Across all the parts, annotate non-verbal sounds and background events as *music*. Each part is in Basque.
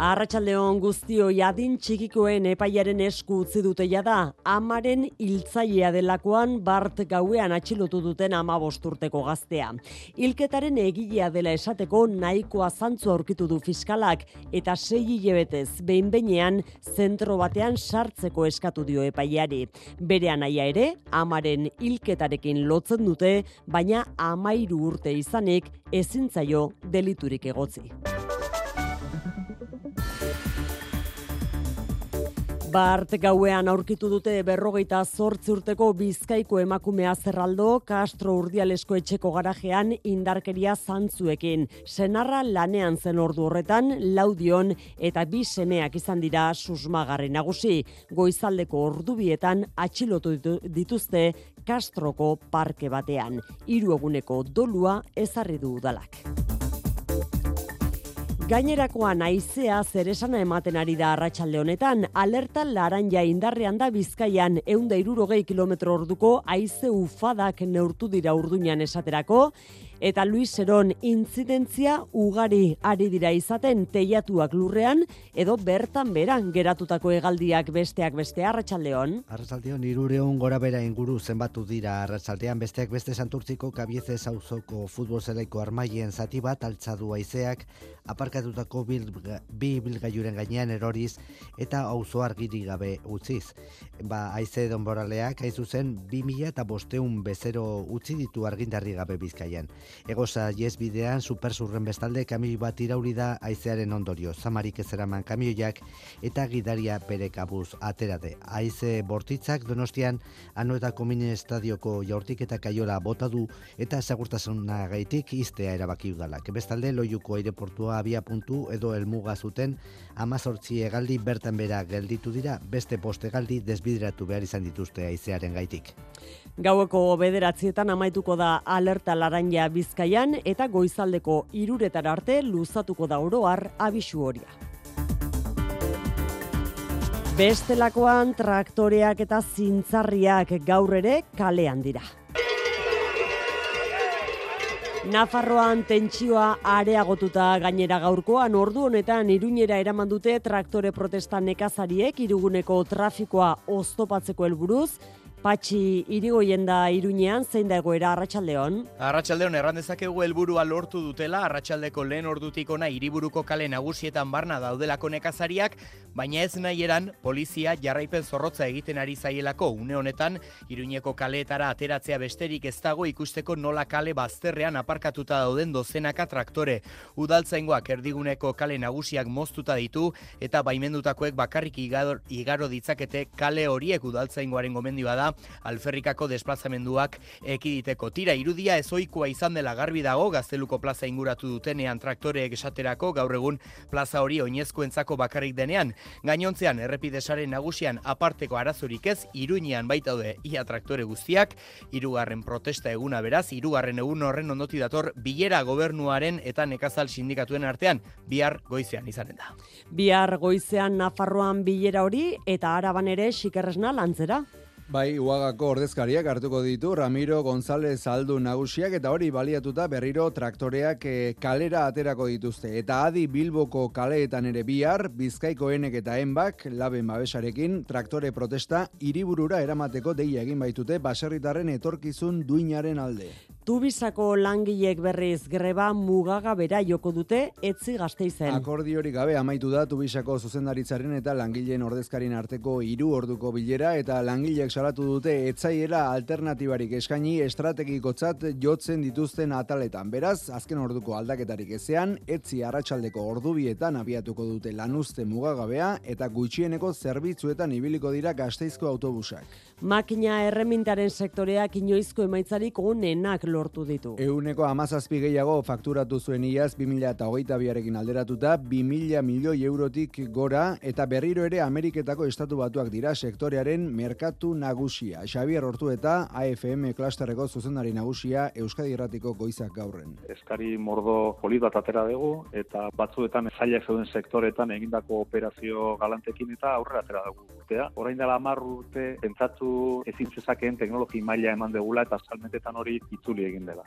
Arratsaldeon guztio jadin txikikoen epaiaren esku utzi dute jada, amaren hiltzailea delakoan bart gauean atxilotu duten ama urteko gaztea. Hilketaren egilea dela esateko nahikoa zantzu aurkitu du fiskalak eta sei hilebetez behin behinean zentro batean sartzeko eskatu dio epaiari. Bere anaia ere, amaren hilketarekin lotzen dute, baina amairu urte izanik ezintzaio deliturik egotzi. Bart gauean aurkitu dute berrogeita zortzi urteko bizkaiko emakumea zerraldo Castro Urdialesko etxeko garajean indarkeria zantzuekin. Senarra lanean zen ordu horretan, laudion eta bi semeak izan dira susmagarri nagusi. Goizaldeko ordubietan atxilotu dituzte Castroko parke batean. Hiru eguneko dolua ezarri du udalak. Gainerakoan aizea zeresana ematen ari da arratsalde honetan, alerta laranja indarrean da Bizkaian 160 km orduko aize ufadak neurtu dira urduñan esaterako, eta Luis Seron intzidentzia ugari ari dira izaten teiatuak lurrean edo bertan beran geratutako hegaldiak besteak beste arratsaldeon. Arratsaldeon 300 gora bera inguru zenbatu dira arratsaldean besteak beste Santurtziko Kabieze Sauzoko futbol zelaiko armaien zati bat altzadu haizeak aparkatutako bil, bi bilgailuren gainean eroriz eta auzo argiri gabe utziz. Ba, haize donboraleak haizu zen 2000 eta bosteun bezero utzi ditu argindarri gabe bizkaian. Egoza bidean supersurren bestalde kamioi bat irauri da aizearen ondorio. Zamarik ez eraman kamioiak eta gidaria bere kabuz aterade. Aize bortitzak donostian anuetako mini estadioko jaurtik eta kaiola bota du eta segurtasuna gaitik iztea erabaki udalak. Bestalde loiuko aireportua abia puntu edo elmuga zuten amazortzi egaldi bertan bera gelditu dira beste poste egaldi desbideratu behar izan dituzte aizearen gaitik. Gaueko bederatzietan amaituko da alerta laranja bizkaian eta goizaldeko iruretar arte luzatuko da oroar abisu horia. Bestelakoan traktoreak eta zintzarriak gaur ere kalean dira. Nafarroan tentsioa areagotuta gainera gaurkoan ordu honetan iruñera eraman dute traktore protesta nekazariek iruguneko trafikoa oztopatzeko helburuz Patxi, irigoien da iruñean, zein da egoera Arratxaldeon? Arratxaldeon, erran dezakegu helburua lortu dutela, Arratxaldeko lehen ordutik ona hiriburuko kale nagusietan barna daudelako nekazariak, baina ez nahi eran, polizia jarraipen zorrotza egiten ari zaielako, une honetan, iruñeko kaleetara ateratzea besterik ez dago ikusteko nola kale bazterrean aparkatuta dauden dozenaka traktore. Udaltzaingoak erdiguneko kale nagusiak moztuta ditu, eta baimendutakoek bakarrik igaro, igaro ditzakete kale horiek udaltzaingoaren gomendioa da, alferrikako desplazamenduak ekiditeko. Tira, irudia ezoikoa izan dela garbi dago, gazteluko plaza inguratu dutenean traktoreek esaterako, gaur egun plaza hori oinezkoentzako bakarrik denean. Gainontzean, errepidesaren nagusian aparteko arazorik ez, iruinean baitaude ia traktore guztiak, irugarren protesta eguna beraz, irugarren egun horren ondoti dator, bilera gobernuaren eta nekazal sindikatuen artean, bihar goizean izanen da. Bihar goizean Nafarroan bilera hori eta araban ere xikerresna lantzera. Bai, uagako ordezkariak hartuko ditu Ramiro González aldu nagusiak eta hori baliatuta berriro traktoreak eh, kalera aterako dituzte. Eta adi Bilboko kaleetan ere bihar, Bizkaiko enek eta enbak, laben babesarekin, traktore protesta hiriburura eramateko deia egin baitute baserritarren etorkizun duinaren alde. Tubisako langilek berriz greba mugaga bera joko dute etzi gazteizen. Akordiori gabe amaitu da Tubisako zuzendaritzaren eta langileen ordezkarin arteko hiru orduko bilera eta langileek salatu dute etzaiela alternatibarik eskaini estrategikotzat jotzen dituzten ataletan. Beraz, azken orduko aldaketarik ezean, etzi arratsaldeko ordubietan abiatuko dute lanuzte mugagabea eta gutxieneko zerbitzuetan ibiliko dira gazteizko autobusak. Makina erremintaren sektoreak inoizko emaitzarik onenak lortu ditu. Euneko amazazpi gehiago fakturatu zuen iaz 2000 eta hogeita biarekin alderatuta 2000 milioi eurotik gora eta berriro ere Ameriketako estatu batuak dira sektorearen merkatu nagusia. Xavier Hortu eta AFM klasterreko zuzendari nagusia Euskadi Erratiko goizak gaurren. Eskari mordo polit bat atera dugu eta batzuetan zailak zeuden sektoretan egindako operazio galantekin eta aurrera atera dugu urtea. Orain dela amarru urte pentsatu ezin zezakeen teknologi maila eman degula eta salmentetan hori itzuli egin dela.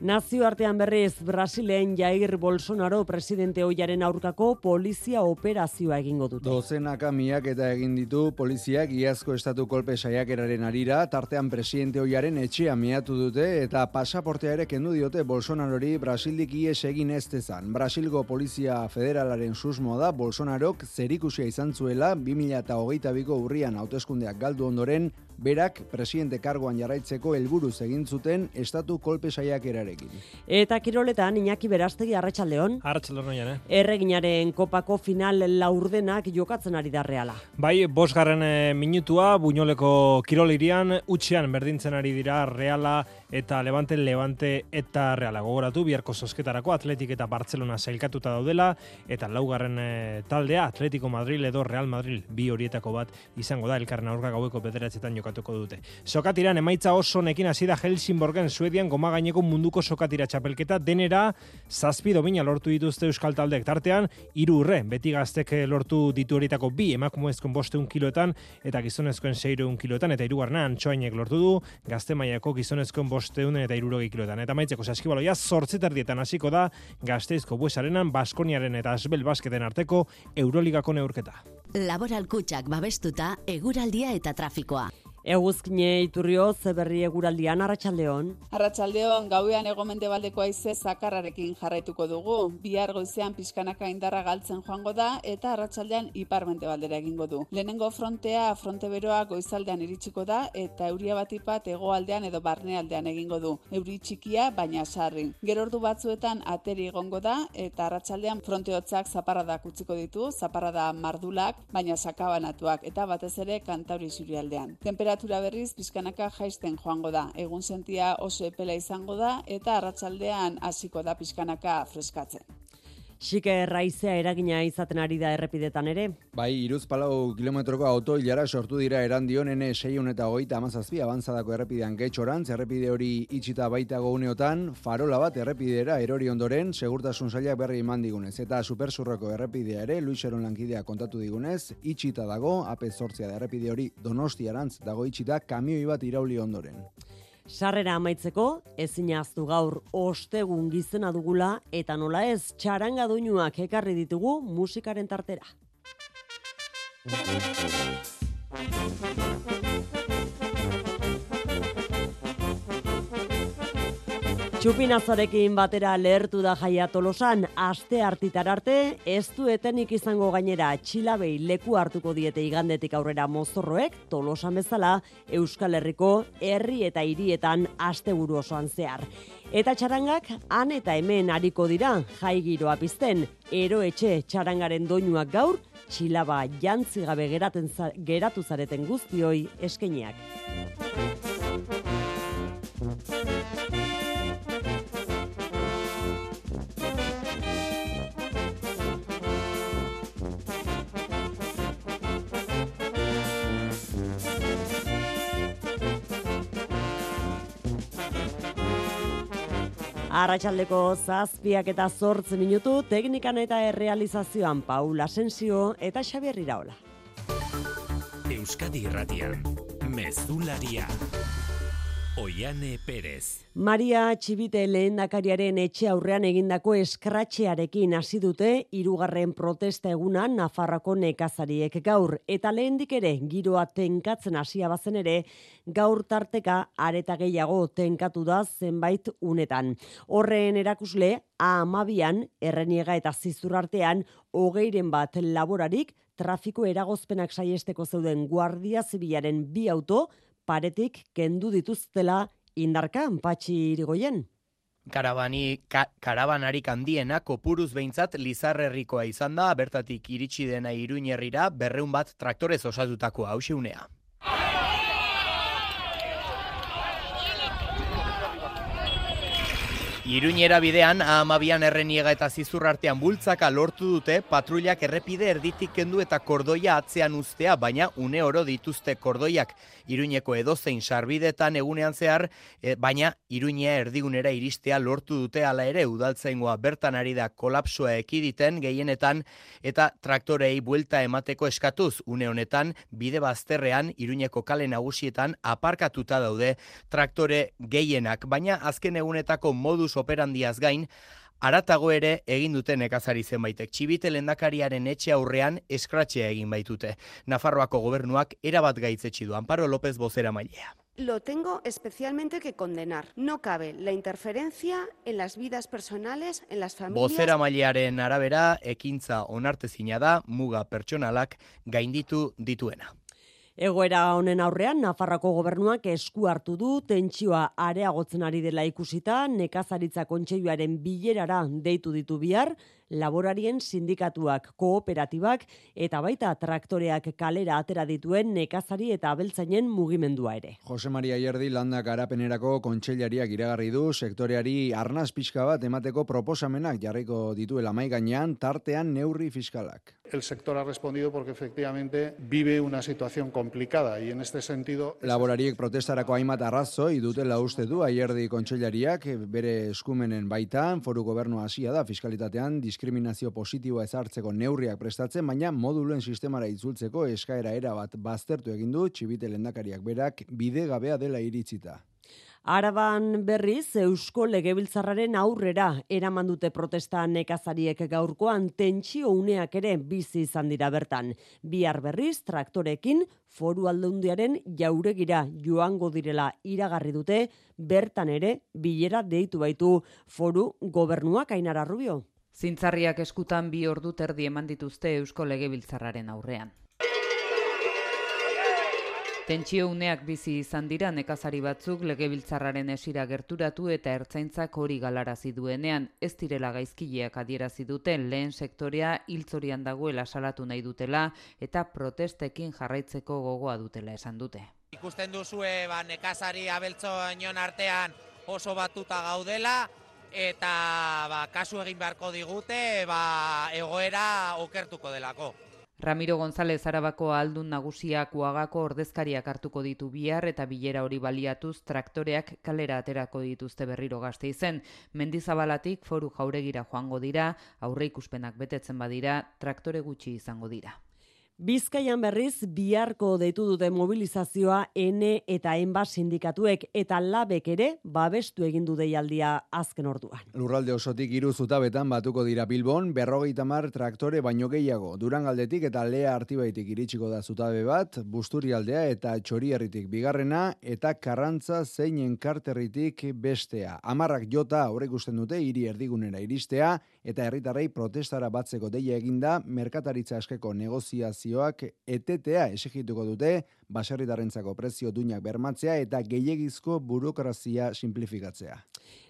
Nazio artean berriz Brasilen Jair Bolsonaro presidente hoiaren aurkako polizia operazioa egingo dute. Dozenaka miak eta egin ditu poliziak iazko estatu kolpe saiakeraren arira, tartean presidente hoiaren etxea miatu dute eta pasaportea ere kendu diote Bolsonarori Brasildik ies egin ez dezan. Brasilgo Polizia Federalaren susmo da Bolsonarok zerikusia izan zuela 2008ko urrian hauteskundeak galdu ondoren berak presidente kargoan jarraitzeko helburuz egin zuten estatu kolpe saiakerarekin. Eta kiroletan Iñaki Berastegi Arratsaldeon. Arratsaldeon eh. Erreginaren kopako final laurdenak jokatzen ari da Reala. Bai, bosgarren e, minutua Buñoleko kirolirian utxean berdintzen ari dira Reala eta Levante Levante eta Reala gogoratu biharko zozketarako Atletik eta Barcelona sailkatuta daudela. Eta laugarren e, taldea Atletico Madrid edo Real Madrid bi horietako bat izango da elkarren aurka gaueko bederatzetan jokatuko dute. Sokatiran emaitza oso nekin hasi da Helsingborgen Suedian goma gaineko munduko sokatira txapelketa. Denera zazpi domina lortu dituzte euskal taldeek tartean. Hiru urre beti gaztek lortu ditu horietako bi emakumezkoen bosteun kiloetan eta gizonezkoen seireun kiloetan. Eta hirugarna antxoainek lortu du. Gazte mailako gizonezkoen bosteun eta irurogei kiloetan. Eta maitzeko saskibaloia zortzitardietan hasiko da gazteizko buesarenan Baskoniaren eta Asbel Basketen arteko Euroligako neurketa. Laboral kutsak babestuta, eguraldia eta trafikoa. Eguzkine iturrio zeberri eguraldian arratsaldeon. Arratsaldeon gauean egomente baldeko aize zakarrarekin jarraituko dugu. Bihar goizean pizkanaka indarra galtzen joango da eta arratsaldean iparmente baldera egingo du. Lehenengo frontea fronte beroa goizaldean iritsiko da eta euria bat ipat egoaldean edo barnealdean egingo du. Euri txikia baina sarri. Gero ordu batzuetan ateri egongo da eta arratsaldean fronte hotzak zaparradak utziko ditu, zaparrada mardulak baina sakabanatuak eta batez ere kantauri zurialdean. Tempera temperatura berriz pizkanaka jaisten joango da. Egun sentia oso epela izango da eta arratsaldean hasiko da pizkanaka freskatzen. Xike raizea eragina izaten ari da errepidetan ere. Bai, iruz palau kilometroko auto hilara sortu dira erandion ene seiun eta hogeita amazazpi abantzadako errepidean getxorantz, errepide hori itxita baita gauneotan, farola bat errepidera erori ondoren, segurtasun zailak berri iman digunez. Eta supersurroko errepidea ere, Luiseron lankidea kontatu digunez, itxita dago, ape sortzia da errepide hori donostiarantz dago itxita kamioi bat irauli ondoren. Sarrera amaitzeko, ezin aztu gaur ostegun gizena dugula eta nola ez txaranga doinuak ekarri ditugu musikaren tartera. Txupinazarekin batera lehertu da jaia tolosan, aste hartitar arte, ez du etenik izango gainera txilabei leku hartuko diete igandetik aurrera mozorroek, tolosan bezala, Euskal Herriko herri eta hirietan asteburu osoan zehar. Eta txarangak han eta hemen hariko dira, jai giroa pizten, ero etxe txarangaren doinuak gaur, txilaba jantzigabe geraten geratu zareten guztioi eskeniak. Arratxaldeko zazpiak eta zortzen minutu, teknikan eta errealizazioan Paul Asensio eta Xabier Iraola. Euskadi Irratian, Mezularia. Oiane Perez. Maria Txibite lehendakariaren etxe aurrean egindako eskratxearekin hasi dute hirugarren protesta egunan Nafarroko nekazariek gaur eta lehendik ere giroa tenkatzen hasia bazen ere gaur tarteka areta gehiago tenkatu da zenbait unetan. Horren erakusle A12an erreniega eta zizur artean hogeiren bat laborarik trafiko eragozpenak saiesteko zeuden Guardia Zibilaren bi auto paretik kendu dituztela indarkan patxi irigoien. Karabani, ka, karabanarik handiena kopuruz behintzat Lizarrerrikoa izan da, bertatik iritsi dena iruinerrira berreun bat traktorez osatutako hausiunea. Iruñera bidean, amabian erreniega eta zizur artean bultzaka lortu dute, patruliak errepide erditik kendu eta kordoia atzean ustea, baina une oro dituzte kordoiak. Iruñeko edozein sarbidetan egunean zehar, e, baina Iruñea erdigunera iristea lortu dute ala ere udaltzaingoa bertan ari da kolapsoa ekiditen gehienetan eta traktorei buelta emateko eskatuz. Une honetan, bide bazterrean Iruñeko kale nagusietan aparkatuta daude traktore gehienak, baina azken egunetako modus operandiaz gain, aratago ere egin dute nekazari zenbaitek. Txibite lendakariaren etxe aurrean eskratxea egin baitute. Nafarroako gobernuak erabat gaitzetsi du. Amparo López Bozera mailea. Lo tengo especialmente que condenar. No cabe la interferencia en las vidas personales, en las familias... Bozera mailearen arabera, ekintza onartezina da, muga pertsonalak gainditu dituena. Egoera honen aurrean, Nafarrako gobernuak esku hartu du, tentsioa areagotzen ari dela ikusita, nekazaritza kontseiluaren bilerara deitu ditu bihar, laborarien sindikatuak, kooperatibak eta baita traktoreak kalera atera dituen nekazari eta abeltzainen mugimendua ere. Jose Maria Ierdi landak arapenerako kontseilariak iragarri du sektoreari arnaz pixka bat emateko proposamenak jarriko dituela mai gainean tartean neurri fiskalak. El sector ha respondido porque efectivamente vive una situación complicada y en este sentido Laborariek protestarako hainbat arrazoi dutela uste du Aierdi kontseilariak bere eskumenen baitan foru gobernu hasia da fiskalitatean diskriminazio positiboa ezartzeko neurriak prestatzen, baina moduluen sistemara itzultzeko eskaera era bat baztertu egin du txibite lendakariak berak bide gabea dela iritzita. Araban berriz Eusko Legebiltzarraren aurrera eraman dute protesta nekazariek gaurkoan tentsio uneak ere bizi izan dira bertan. Bihar berriz traktorekin foru aldundiaren jauregira joango direla iragarri dute bertan ere bilera deitu baitu foru gobernuak ainara rubio. Zintzarriak eskutan bi ordu terdi eman dituzte Eusko Legebiltzarraren aurrean. Tentsio uneak bizi izan dira nekazari batzuk legebiltzarraren esira gerturatu eta ertzaintzak hori galarazi duenean ez direla gaizkileak adierazi duten lehen sektorea hiltzorian dagoela salatu nahi dutela eta protestekin jarraitzeko gogoa dutela esan dute. Ikusten duzue ba, nekazari abeltzo inon artean oso batuta gaudela, eta ba, kasu egin beharko digute ba, egoera okertuko delako. Ramiro González Arabako aldun nagusiak uagako ordezkariak hartuko ditu bihar eta bilera hori baliatuz traktoreak kalera aterako dituzte berriro gazte izen. Mendizabalatik foru jauregira joango dira, aurre ikuspenak betetzen badira, traktore gutxi izango dira. Bizkaian berriz biharko deitu dute mobilizazioa N eta Enba sindikatuek eta labek ere babestu egin du deialdia azken orduan. Lurralde osotik hiru zutabetan batuko dira Bilbon, berrogeita mar traktore baino gehiago. Durangaldetik eta Lea Artibaitik iritsiko da zutabe bat, Busturialdea eta Txorierritik bigarrena eta Karrantza zein enkarterritik bestea. Amarrak jota aurre dute hiri erdigunera iristea eta herritarrei protestara batzeko deia eginda merkataritza askeko negoziazio administrazioak etetea esigituko dute baserritarrentzako prezio duinak bermatzea eta gehiegizko burokrazia simplifikatzea.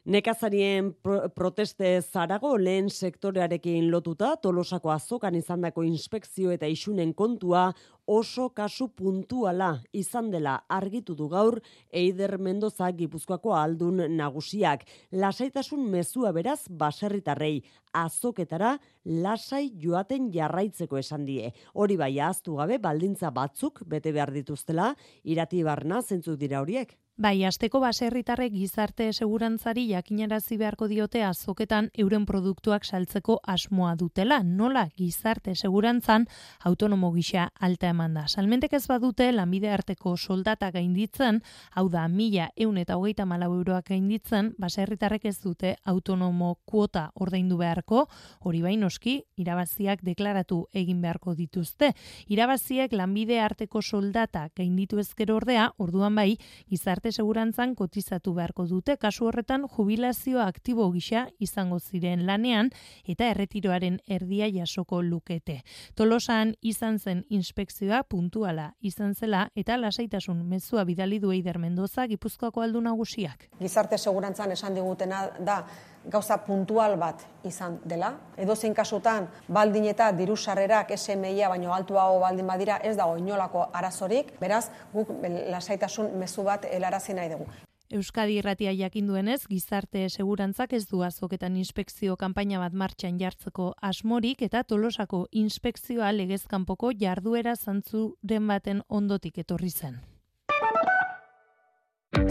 Nekazarien pro proteste zarago lehen sektorearekin lotuta, tolosako azokan izandako inspekzio eta isunen kontua oso kasu puntuala izan dela argitu du gaur Eider Mendoza Gipuzkoako aldun nagusiak. Lasaitasun mezua beraz baserritarrei azoketara lasai joaten jarraitzeko esan die. Hori bai ahaztu gabe baldintza batzuk bete behar dituztela, irati barna zentzuk dira horiek. Bai, asteko baserritarrek gizarte segurantzari jakinarazi beharko diote azoketan euren produktuak saltzeko asmoa dutela. Nola gizarte segurantzan autonomo gisa alta eman da. Salmentek ez badute lanbide arteko soldata gainditzen, hau da mila eun eta hogeita malau euroak gainditzen, baserritarrek ez dute autonomo kuota ordaindu beharko, hori bain oski, irabaziak deklaratu egin beharko dituzte. Irabaziek lanbide arteko soldata gainditu ezkero ordea, orduan bai, gizarte gizarte segurantzan kotizatu beharko dute kasu horretan jubilazio aktibo gisa izango ziren lanean eta erretiroaren erdia jasoko lukete. Tolosan izan zen inspekzioa puntuala izan zela eta lasaitasun mezua bidali du Eider Mendoza Gipuzkoako aldu nagusiak. Gizarte segurantzan esan digutena da gauza puntual bat izan dela. Edo zein kasutan, baldin eta diru sarrerak SMIa baino altuago baldin badira ez dago inolako arazorik, beraz, guk lasaitasun mezu bat helarazi nahi dugu. Euskadi irratia jakin duenez, gizarte segurantzak ez du azoketan inspekzio kanpaina bat martxan jartzeko asmorik eta tolosako inspekzioa legezkanpoko jarduera zantzuren baten ondotik etorri zen.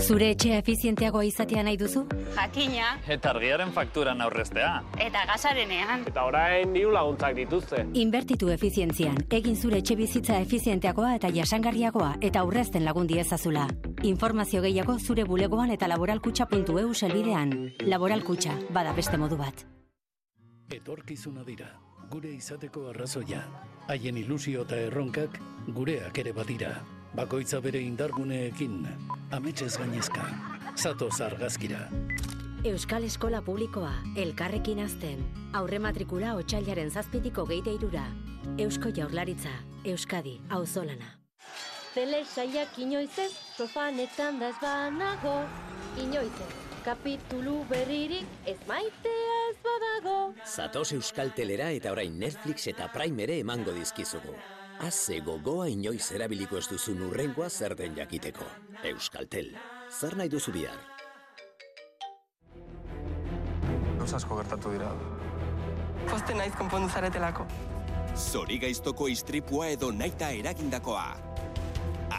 Zure etxea efizienteagoa izatea nahi duzu? Jakina. Eta argiaren fakturan aurreztea. Eta gasarenean. Eta orain diru laguntzak dituzte. Inbertitu efizientzian. Egin zure etxe bizitza efizienteagoa eta jasangarriagoa eta aurrezten lagundi ezazula. Informazio gehiago zure bulegoan eta laboralkutxa.eu selbidean. Laboralkutxa, bada beste modu bat. Etorkizuna dira, gure izateko arrazoia. Haien ilusio eta erronkak gureak ere badira. Bakoitza bere indarguneekin, ametxez gainezka, zatoz argazkira. Euskal Eskola Publikoa, elkarrekin azten. Aurre matrikula otxailaren zazpitiko geite irura. Eusko Jaurlaritza, Euskadi, auzolana. Zele saiak inoizez, sofanetan da ez banago. Inoizez, kapitulu berririk ez maitea ez badago. Zatoz Euskal Telera eta orain Netflix eta Prime ere emango dizkizugu. Haze gogoa inoiz erabiliko ez duzu nurrengoa zer den jakiteko. Euskaltel, zer nahi duzu bihar? Gauz asko gertatu dira. Poste naiz konpondu zaretelako. Zori gaiztoko istripua edo naita eragindakoa.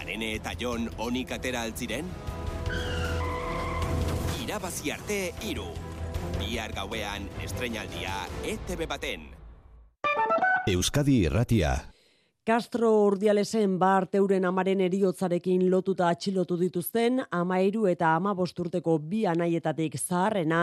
Arene eta Jon onik atera altziren? Irabazi arte iru. Bihar gauean estrenaldia ETV baten. Euskadi Irratia. Castro Urdialesen bart euren amaren eriotzarekin lotuta atxilotu dituzten amairu eta ama bosturteko bi anaietatik zaharrena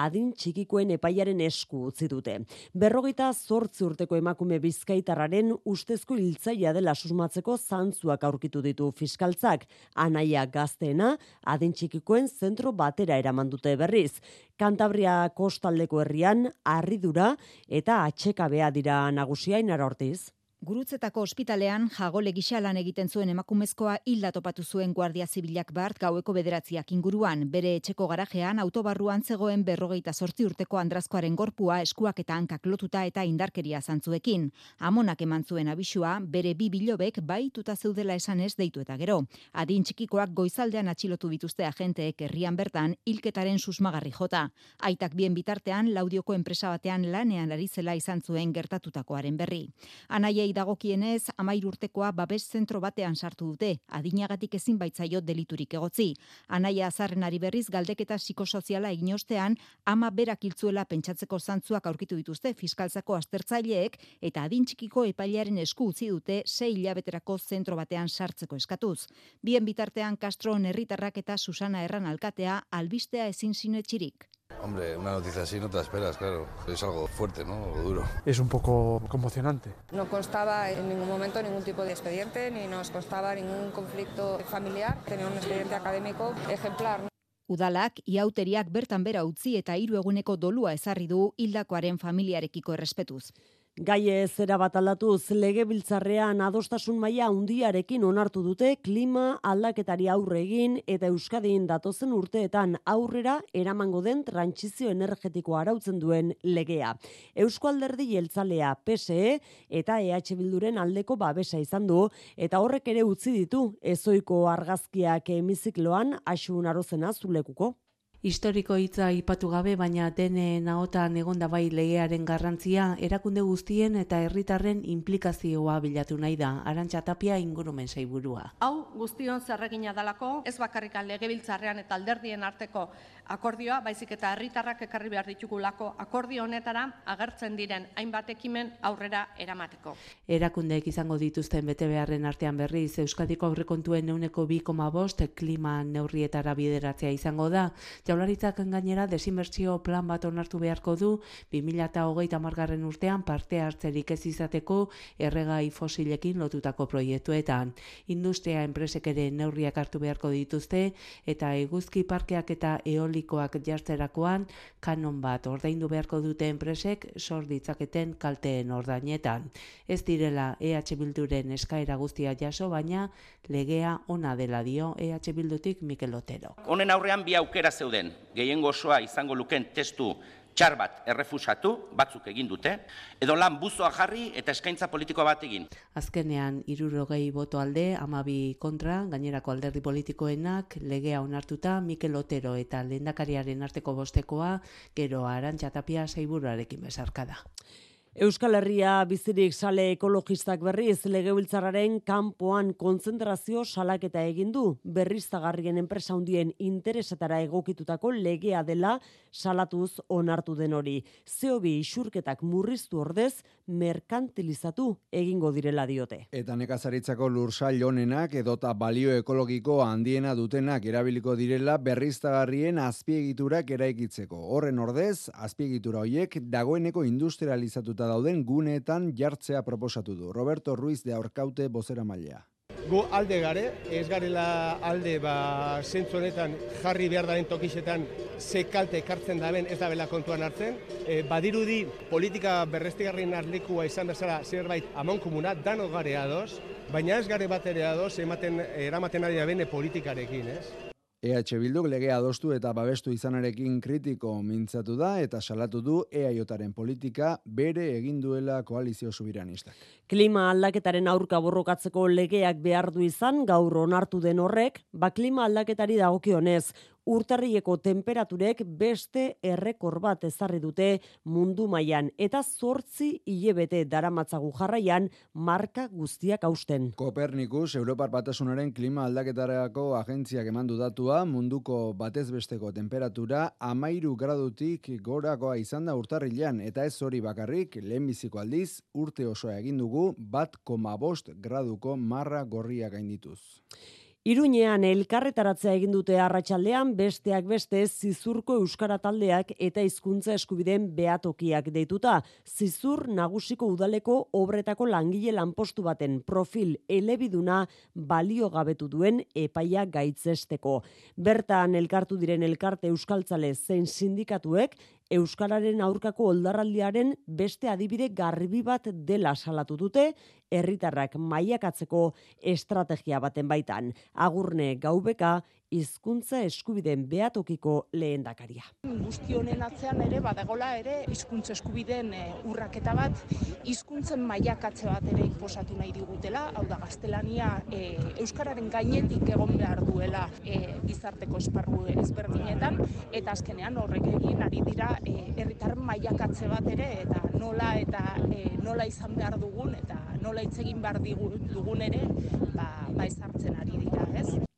adin txikikoen epaiaren esku utzi dute. Berrogita zortzi urteko emakume bizkaitarraren ustezko hiltzaia dela susmatzeko zantzuak aurkitu ditu fiskaltzak. Anaia gazteena adin txikikoen zentro batera eraman dute berriz. Kantabria kostaldeko herrian harridura eta atxekabea dira nagusia inara ortiz. Gurutzetako ospitalean jagole gisa lan egiten zuen emakumezkoa hilda topatu zuen Guardia Zibilak bart gaueko bederatziak inguruan. Bere etxeko garajean autobarruan zegoen berrogeita sortzi urteko andrazkoaren gorpua eskuak eta hankak lotuta eta indarkeria zantzuekin. Amonak eman zuen abisua, bere bi bilobek baituta zeudela esanez deitu eta gero. Adin txikikoak goizaldean atxilotu dituzte agenteek herrian bertan hilketaren susmagarri jota. Aitak bien bitartean laudioko enpresa batean lanean ari zela izan zuen gertatutakoaren berri. Anaiei dagokienez, amair urtekoa babes zentro batean sartu dute, adinagatik ezin baitzaio deliturik egotzi. Anaia azarrenari berriz galdeketa psikosoziala egin ostean, ama berak hiltzuela pentsatzeko zantzuak aurkitu dituzte fiskaltzako astertzaileek eta adin txikiko epailearen esku utzi dute sei hilabeterako zentro batean sartzeko eskatuz. Bien bitartean Castro herritarrak eta Susana Erran alkatea albistea ezin sinetxirik. Hombre, una noticia así no te la esperas, claro. Es algo fuerte, ¿no? Algo duro. Es un poco conmocionante. No constaba en ningún momento ningún tipo de expediente, ni nos constaba ningún conflicto familiar. Tenía un expediente académico ejemplar. Udalak, iauteriak bertan bera utzi eta hiru eguneko dolua ezarri du hildakoaren familiarekiko errespetuz. Gai zera bat aldatuz, legebiltzarrean adostasun maila handiarekin onartu dute klima aldaketari aurre egin eta Euskadin datozen urteetan aurrera eramango den trantsizio energetiko arautzen duen legea. Eusko Alderdi Jeltzalea PSE eta EH Bilduren aldeko babesa izan du eta horrek ere utzi ditu ezoiko argazkiak hemizikloan asun arozena zulekuko. Historiko hitza ipatu gabe, baina dene naotan egonda bai legearen garrantzia, erakunde guztien eta herritarren implikazioa bilatu nahi da, arantxa tapia ingurumen zaiburua. Hau guztion zerregina dalako, ez bakarrikan legebiltzarrean eta alderdien arteko akordioa, baizik eta herritarrak ekarri behar ditugulako akordio honetara agertzen diren hainbat ekimen aurrera eramateko. Erakundeek izango dituzten bete beharren artean berriz, Euskadiko aurrekontuen neuneko 2,5 klima neurrietara bideratzea izango da, Jaularitzak gainera desinbertsio plan bat onartu beharko du 2008 margarren urtean parte hartzerik ez izateko erregai fosilekin lotutako proiektuetan. Industria enpresek ere neurriak hartu beharko dituzte eta eguzki parkeak eta eolikoak jartzerakoan kanon bat ordaindu beharko dute enpresek sor ditzaketen kalteen ordainetan. Ez direla EH Bilduren eskaera guztia jaso, baina legea ona dela dio EH Bildutik Mikel Otero. Honen aurrean bi aukera zeuden, gehiengo osoa izango luken testu txar bat errefusatu, batzuk egin dute, edo lan buzoa jarri eta eskaintza politiko bat egin. Azkenean, irurogei boto alde, amabi kontra, gainerako alderdi politikoenak, legea onartuta, Mikel Otero eta lehendakariaren arteko bostekoa, gero arantxatapia saiburuarekin bezarkada. Euskal Herria bizirik sale ekologistak berriz legebiltzarraren kanpoan konzentrazio salaketa egin du berriztagarrien enpresa hundien interesetara egokitutako legea dela salatuz onartu den hori. Zeobi isurketak murriztu ordez merkantilizatu egingo direla diote. Eta nekazaritzako lursail honenak edota balio ekologiko handiena dutenak erabiliko direla berriztagarrien azpiegiturak eraikitzeko. Horren ordez, azpiegitura hoiek dagoeneko industrializatuta dauden guneetan jartzea proposatu du. Roberto Ruiz de Aurkaute bozera mailea. Gu alde gare, ez garela alde ba, zentzu honetan jarri behar daren tokisetan ze kalte ekartzen daben ez da bela kontuan hartzen. E, badirudi politika berrestigarrien arlikua izan bezala zerbait amon komuna, dano gare ados, baina ez gare bat ere ados ematen, eramaten ari da bene politikarekin, ez? EH Bilduk legea adostu eta babestu izanarekin kritiko mintzatu da eta salatu du EAJaren politika bere egin duela koalizio subiranistak. Klima aldaketaren aurka borrokatzeko legeak behar du izan gaur onartu den horrek, ba klima aldaketari dagokionez, urtarrieko temperaturek beste errekor bat ezarri dute mundu mailan eta zortzi hilebete daramatzagu jarraian marka guztiak hausten. Kopernikus, Europar Batasunaren klima aldaketarako agentziak emandu datua, munduko batez besteko temperatura amairu gradutik gorakoa izan da urtarrilean, eta ez hori bakarrik, lehenbiziko aldiz, urte osoa egin dugu bat koma bost graduko marra gorria gaindituz. Iruñean elkarretaratzea egin dute arratsaldean besteak beste zizurko euskara taldeak eta hizkuntza eskubideen beatokiak deituta. Zizur nagusiko udaleko obretako langile lanpostu baten profil elebiduna balio gabetu duen epaia gaitzesteko. Bertan elkartu diren elkarte euskaltzale zein sindikatuek Euskararen aurkako oldarraldiaren beste adibide garbi bat dela salatu dute, herritarrak mailakatzeko estrategia baten baitan. Agurne gaubeka hizkuntza eskubideen beatokiko lehendakaria. Guzti honen atzean ere badagola ere hizkuntza eskubideen e, urraketa bat hizkuntzen mailakatze bat ere inposatu nahi digutela, hau da gaztelania e, euskararen gainetik egon behar duela e, gizarteko esparru ezberdinetan eta azkenean horrek egin ari dira herritar mailakatze bat ere eta nola eta nola izan behar dugun eta nola hitz egin behar dugun ere ba, ba ezartzen ari dira, ez?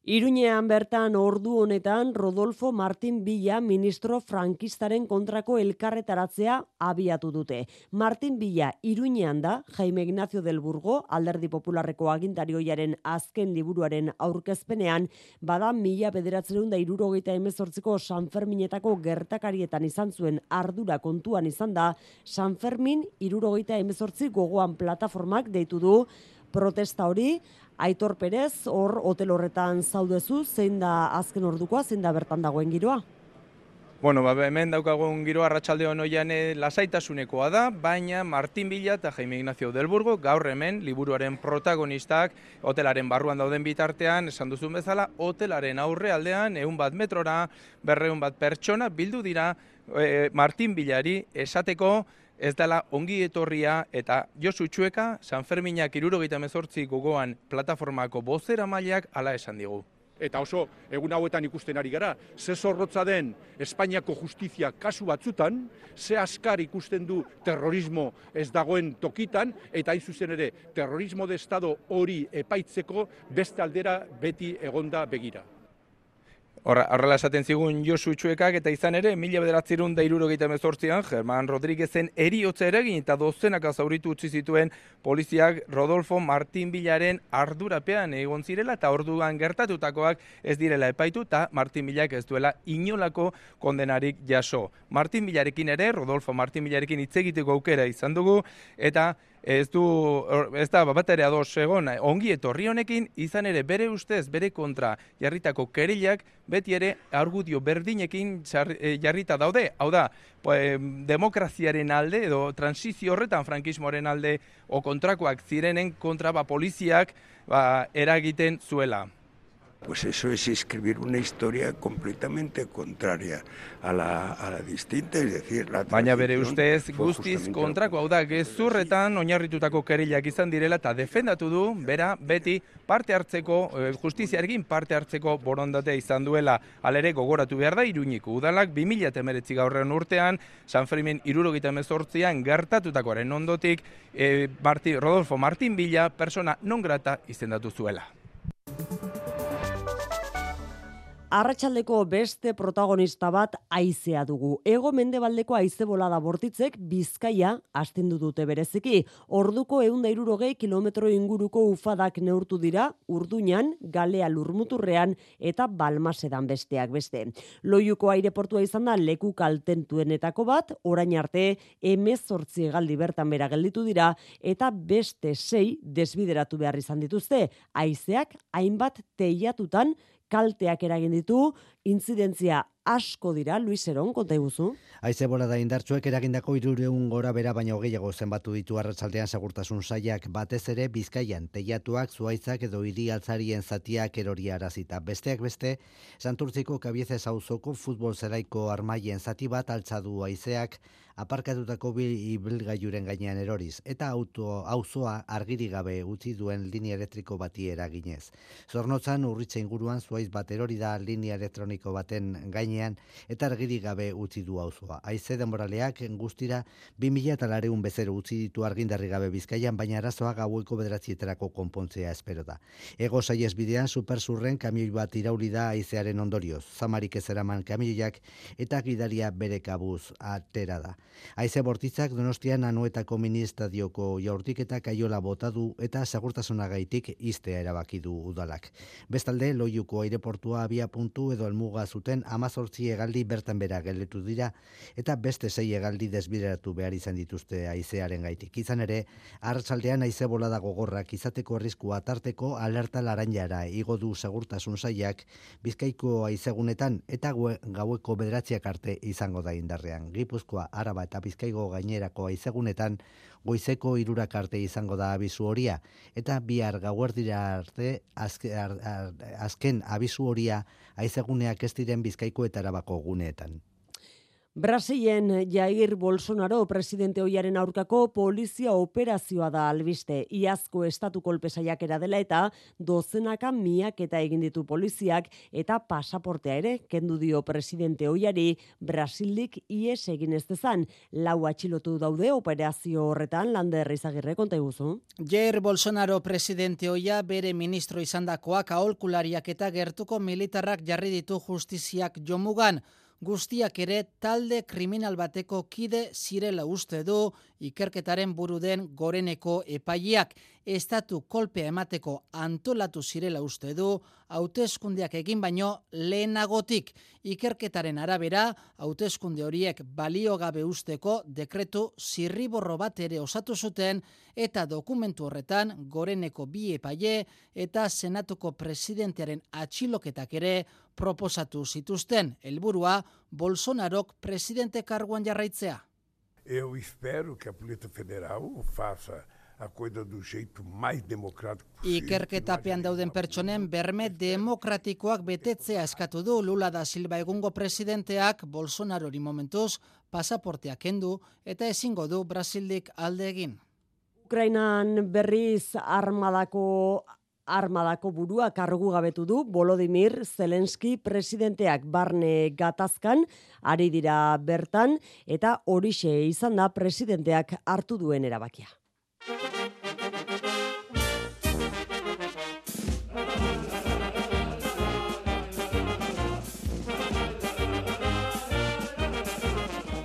Iruñean bertan ordu honetan Rodolfo Martin Villa ministro frankistaren kontrako elkarretaratzea abiatu dute. Martin Villa Iruñean da Jaime Ignacio del Burgo alderdi popularreko agintarioiaren azken liburuaren aurkezpenean bada mila bederatzerun da irurogeita emezortziko San Ferminetako gertakarietan izan zuen ardura kontuan izan da San Fermin irurogeita emezortzi gogoan plataformak deitu du protesta hori Aitor Perez, hor hotel horretan zaudezu, zein da azken ordukoa, zein da bertan dagoen giroa? Bueno, ba, hemen daukagun giroa arratsalde honoian eh, lasaitasunekoa da, baina Martin Villa eta Jaime Ignacio Delburgo gaur hemen liburuaren protagonistak hotelaren barruan dauden bitartean, esan duzun bezala, hotelaren aurre aldean, egun bat metrora, berreun bat pertsona, bildu dira e, Martin Villari esateko, ez dela ongi etorria eta Josu Txueka, San Ferminak irurogeita mezortzi gogoan plataformako bozera mailak ala esan digu. Eta oso egun hauetan ikusten ari gara, ze zorrotza den Espainiako justizia kasu batzutan, ze askar ikusten du terrorismo ez dagoen tokitan, eta hain zuzen ere terrorismo de estado hori epaitzeko beste aldera beti egonda begira. Horrela esaten zigun Josu Txuekak eta izan ere, mila bederatzerun da irurogeita mezortzian, Germán Rodríguezen eriotza eragin eta dozenak azauritu utzi zituen poliziak Rodolfo Martin Bilaren ardurapean egon zirela eta orduan gertatutakoak ez direla epaitu eta Martin Bilak ez duela inolako kondenarik jaso. Martin Bilarekin ere, Rodolfo Martin Bilarekin hitz egiteko aukera izan dugu eta ez du, ez da, bat ere ados egon, ongi etorri honekin, izan ere bere ustez, bere kontra jarritako kerilak, beti ere argudio berdinekin eh, jarrita daude. Hau da, demokraziaren alde edo transizio horretan frankismoaren alde o kontrakoak zirenen kontra ba, poliziak ba, eragiten zuela. Pues eso es escribir una historia completamente contraria a la, a la distinta, es decir, la Baina bere ustez guztiz kontrako hau da gezurretan oinarritutako kerilak izan direla eta defendatu du bera beti parte hartzeko eh, justiziarekin parte hartzeko borondatea izan duela alere gogoratu behar da Iruñiko udalak 2019 gaurren urtean San Fermin 78an gertatutakoaren ondotik eh, Marti, Rodolfo Martin Villa persona non grata izendatu zuela. Arratxaldeko beste protagonista bat aizea dugu. Ego mendebaldeko aize bolada bortitzek bizkaia astendu dute bereziki. Orduko eunda irurogei kilometro inguruko ufadak neurtu dira, urduñan, galea lurmuturrean eta balmasedan besteak beste. Loiuko aireportua izan da leku kaltentuenetako bat, orain arte emezortzi egaldi bertan bera gelditu dira eta beste sei desbideratu behar izan dituzte. Aizeak hainbat teiatutan kalteak eragin ditu, intzidentzia asko dira, Luis Eron, konta iguzu? Aize da indartsuek eragindako irureun gora bera baina hogeiago zenbatu ditu arratsaldean segurtasun saiak batez ere bizkaian teiatuak zuaitzak edo hiri altzarien zatiak erori arazita. Besteak beste, Santurtziko kabiezez auzoko futbol zeraiko armaien zati bat altzadu aizeak aparkatutako bil ibilgailuren gainean eroriz eta auto auzoa argiri gabe utzi duen linea elektriko bati eraginez. Zornotzan urritza inguruan zuaiz bat erori da linea elektroniko baten gainean eta argiri gabe utzi du auzoa. Haize denboraleak guztira 2000 eta lareun bezero utzi ditu argindarri gabe bizkaian, baina arazoa gaueko bederatzietarako konpontzea espero da. Ego saiez bidean superzurren kamioi bat irauli da haizearen ondorioz. Zamarik ez eraman kamioiak eta gidaria bere kabuz atera da. Haize bortitzak donostian anuetako ministadioko jaurtik eta kaiola bota du eta segurtasunagaitik iztea erabaki du udalak. Bestalde, loiuko aireportua abia puntu edo elmuga zuten amazortzi egaldi bertan bera gelditu dira eta beste sei egaldi desbideratu behar izan dituzte haizearen gaitik. Izan ere, arratsaldean haize bolada gogorrak izateko arriskua tarteko alerta laranjara igo du segurtasun saiak bizkaiko haizegunetan eta gaueko bederatziak arte izango da indarrean. Gipuzkoa, Araba eta Bizkaigo gainerako haizegunetan goizeko hirurak arte izango da abizu horia eta bihar gauerdira arte azke, ar, ar, azken abizu horia haizeguneak ez diren Bizkaiko eta Arabako guneetan. Brasilen Jair Bolsonaro presidente hoiaren aurkako polizia operazioa da albiste. Iazko estatu kolpe saiakera dela eta dozenaka miak eta egin ditu poliziak eta pasaportea ere kendu dio presidente hoiari Brasildik ies egin ez dezan. Lau atxilotu daude operazio horretan lander izagirre konta iguzu. Jair Bolsonaro presidente hoia bere ministro izandakoak aholkulariak eta gertuko militarrak jarri ditu justiziak jomugan. Guztiak ere talde kriminal bateko kide zirela uste du ikerketaren buru den goreneko epaileak. Estatu kolpea emateko antolatu zirela uste du hauteskundeak egin baino lehenagotik. Ikerketaren arabera hauteskunde horiek balio gabe usteko dekretu zirriborro bat ere osatu zuten eta dokumentu horretan goreneko bi epaile eta senatuko presidentearen atxiloketak ere proposatu zituzten helburua Bolsonarok presidente karguan jarraitzea. Eu espero que a Polícia Federal faça a coisa do jeito mais democrático possível. Ikerketapean dauden pertsonen berme demokratikoak betetzea eskatu du Lula da Silva egungo presidenteak Bolsonarori momentuz pasaportea kendu eta ezingo du Brasildik alde egin. Ukrainan berriz armadako armadako burua kargu gabetu du Volodymyr Zelensky presidenteak barne gatazkan ari dira bertan eta horixe izan da presidenteak hartu duen erabakia.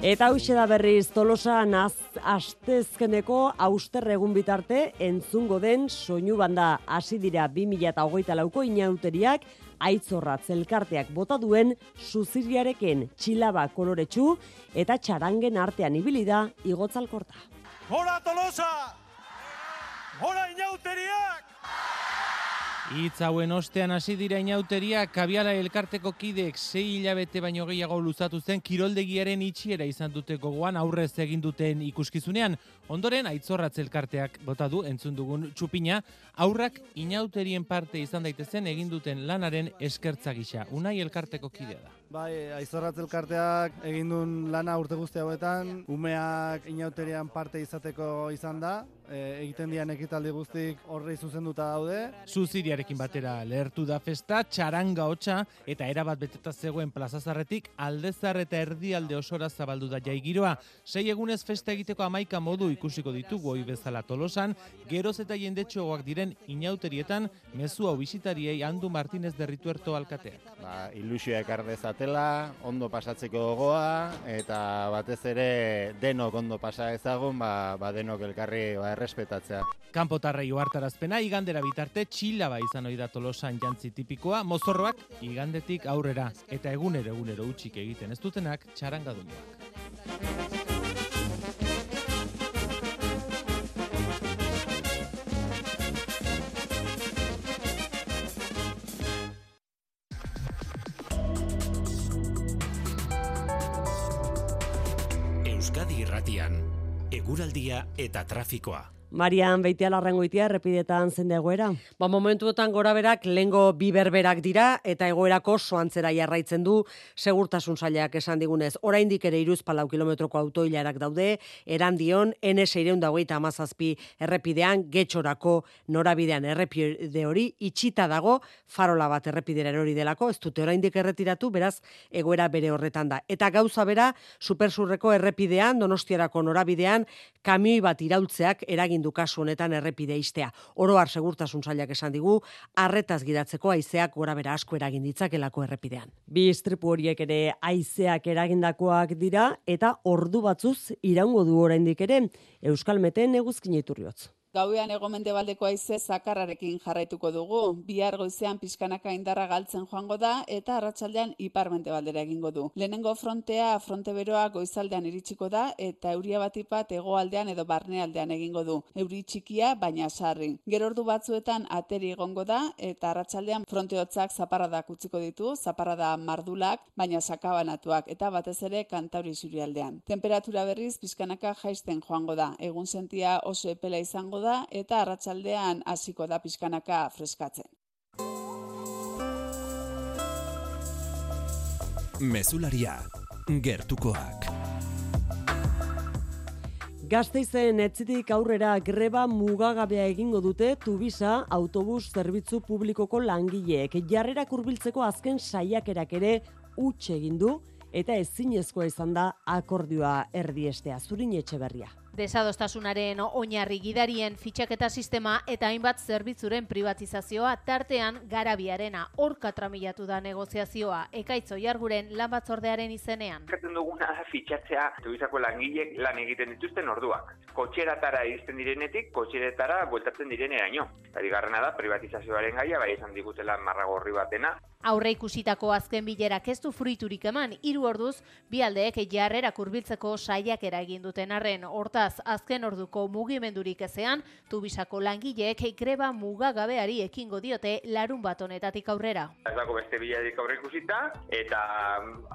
Eta hau da berriz Tolosan az, astezkeneko auster egun bitarte entzungo den soinu banda hasi dira 2008 lauko inauteriak aitzorra zelkarteak bota duen suziriarekin txilaba koloretsu eta txarangen artean ibili da igotzalkorta. Gora Tolosa! Gora inauteriak! Itz hauen ostean hasi dira inauteria, kabiala elkarteko kideek sei hilabete baino gehiago luzatu zen kiroldegiaren itxiera izan dute gogoan aurrez egin duten ikuskizunean. Ondoren, aitzorratz elkarteak bota du entzun dugun txupina, aurrak inauterien parte izan daitezen egin duten lanaren eskertza gisa. Unai elkarteko kidea da. Bai, aizorratz elkarteak egin duen lana urte guzti hauetan, umeak inauterian parte izateko izan da, e, egiten dian ekitaldi guztik horrei zuzenduta daude. Zuziriarekin batera lehertu da festa, txaranga hotxa eta erabat beteta zegoen plazazarretik aldezar eta erdialde osora zabaldu da jaigiroa. Sei egunez festa egiteko amaika modu ikusiko ditugu hoi bezala tolosan, geroz eta jendetxoak diren inauterietan, mezu hau bisitariei Andu Martinez derrituerto alkateak. Ba, ilusioa ekar dezatela, ondo pasatzeko gogoa, eta batez ere denok ondo pasa ezagun, ba, ba denok elkarri ba, errespetatzea. Kanpotarrei ohartarazpena igandera bitarte txilaba izan ohi da Tolosan jantzi tipikoa, mozorroak igandetik aurrera eta egunero egunero utxik egiten ez dutenak txarangadunak. Eguraldia eta trafikoa. Marian beitea larrangoitia errepidetan zen egoera. Ba, momentuotan gora berak lengo bi berberak dira eta egoerako soantzera jarraitzen du segurtasun sailak esan digunez. Oraindik ere iruz palau kilometroko autoilarak daude, erandion, N seireun dagoita amazazpi errepidean, getxorako norabidean errepide hori, itxita dago, farola bat errepidera erori delako, ez dute oraindik erretiratu, beraz, egoera bere horretan da. Eta gauza bera, supersurreko errepidean, donostiarako norabidean, kamioi bat iraultzeak eragin du kasu honetan errepide istea. Oroar segurtasun sailak esan digu, arretaz gidatzeko aizeak gora bera asko eragin ditzakelako errepidean. Bi istripu horiek ere aizeak eragindakoak dira eta ordu batzuz iraungo du oraindik ere Euskal Meten eguzkin iturriotz. Gauean egomende baldeko aize zakarrarekin jarraituko dugu. Bihar goizean pizkanaka indarra galtzen joango da eta arratsaldean iparmente baldera egingo du. Lehenengo frontea fronte beroa goizaldean iritsiko da eta euria batipat egoaldean edo barnealdean egingo du. Euri txikia baina sarri. Gero ordu batzuetan ateri egongo da eta arratsaldean fronte hotzak zaparradak utziko ditu, zaparrada mardulak baina sakabanatuak eta batez ere kantauri surialdean. Temperatura berriz pizkanaka jaisten joango da. Egun sentia oso epela izango da eta arratsaldean hasiko da pizkanaka freskatzen. Mesularia, gertukoak. Gasteizen etzitik aurrera greba mugagabea egingo dute Tubisa autobus zerbitzu publikoko langileek. Jarrera kurbiltzeko azken saiakerak ere utxe egin du eta ezinezkoa izan da akordioa erdiestea. Zurin etxe berria. Desadostasunaren oinarri gidarien fitxaketa sistema eta hainbat zerbitzuren privatizazioa tartean garabiarena orka tramilatu da negoziazioa ekaitzo jarguren lan batzordearen izenean. Eskatzen duguna fitxatzea tubizako langilek lan egiten dituzten orduak. Kotxeratara iristen direnetik, kotxeretara bueltatzen direneraino. Eta bigarrena da privatizazioaren gaia, bai esan digutela marragorri batena. Aurre ikusitako azken bilerak ez du fruiturik eman, hiru orduz, bi aldeek jarrera kurbiltzeko saiakera egin duten arren. Hortaz, azken orduko mugimendurik ezean, tubisako langileek greba mugagabeari ekingo diote larun bat honetatik aurrera. Ez dago beste bilarik aurre ikusita, eta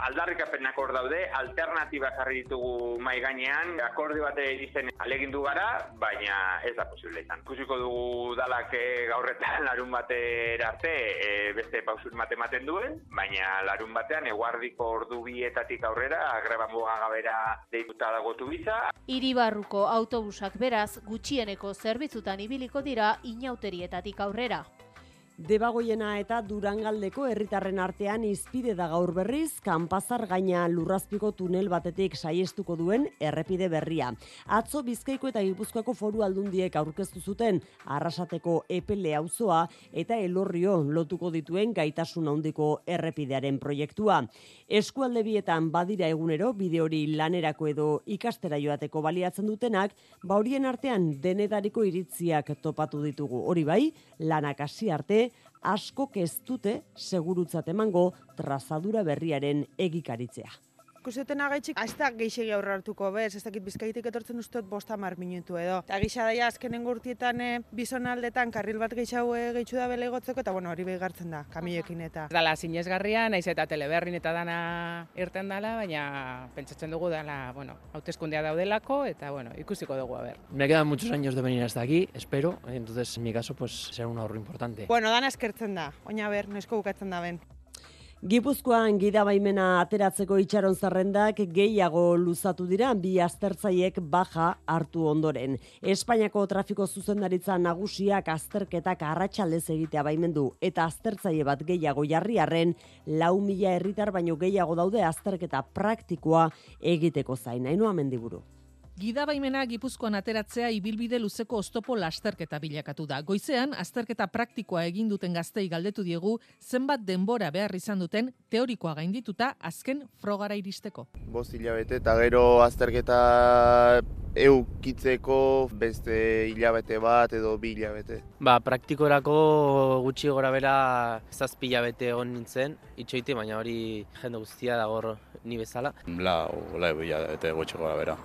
aldarrikapenak hor daude, alternatiba jarri ditugu mai gainean, akordi bate izen alegindu gara, baina ez da posible izan. Ikusiko dugu dalak eh, gaurretan *laughs* larun batera arte, eh, beste pausur mate ematen duen, baina larun batean eguardiko ordu bietatik aurrera agreba mugagabera deituta dago tubiza. Iribarruko autobusak beraz gutxieneko zerbitzutan ibiliko dira inauterietatik aurrera. Debagoiena eta Durangaldeko herritarren artean izpide da gaur berriz, kanpazar gaina lurrazpiko tunel batetik saiestuko duen errepide berria. Atzo Bizkaiko eta Gipuzkoako foru aldundiek aurkeztu zuten arrasateko epele auzoa eta elorrio lotuko dituen gaitasun handiko errepidearen proiektua. Eskualde bietan badira egunero bide hori lanerako edo ikastera joateko baliatzen dutenak, ba horien artean denetariko iritziak topatu ditugu. Hori bai, lanak hasi arte asko ez dute segurutzat emango trazadura berriaren egikaritzea. Ikusi duten agaitxik, ez da geixegi aurra hartuko bez, ez dakit bizkaitik etortzen usteot bosta mar minutu edo. Eta gisa daia azkenen gurtietan e, bizonaldetan karril bat geixau e, da bele gotzeko, eta bueno, hori behigartzen da, kamioekin eta. Dala sinesgarria, naiz eta teleberrin eta dana irten dala, baina pentsatzen dugu dala, bueno, hauteskundea daudelako, eta bueno, ikusiko dugu, a ber. Me quedan muchos años de venir hasta aquí, espero, entonces en mi caso pues será un ahorro importante. Bueno, dana eskertzen da, oina ber, nesko bukatzen da ben. Gipuzkoan gidabaimena ateratzeko itxaron zerrendak gehiago luzatu dira bi aztertzaiek baja hartu ondoren. Espainiako trafiko zuzendaritza nagusiak azterketak arratsaldez egitea baimendu eta aztertzaile bat gehiago jarriarren lau mila herritar baino gehiago daude azterketa praktikoa egiteko zain. Hainua mendiburu. Gida baimena Gipuzkoan ateratzea ibilbide luzeko oztopo lasterketa bilakatu da. Goizean, azterketa praktikoa egin duten gaztei galdetu diegu zenbat denbora behar izan duten teorikoa gaindituta azken frogara iristeko. Bost hilabete eta gero azterketa eukitzeko beste hilabete bat edo bi hilabete. Ba, praktikorako gutxi gora bera zazpi hilabete hon nintzen, itxoite, baina hori jende guztia dagor ni bezala. La, la, hilabete gutxi gora bera,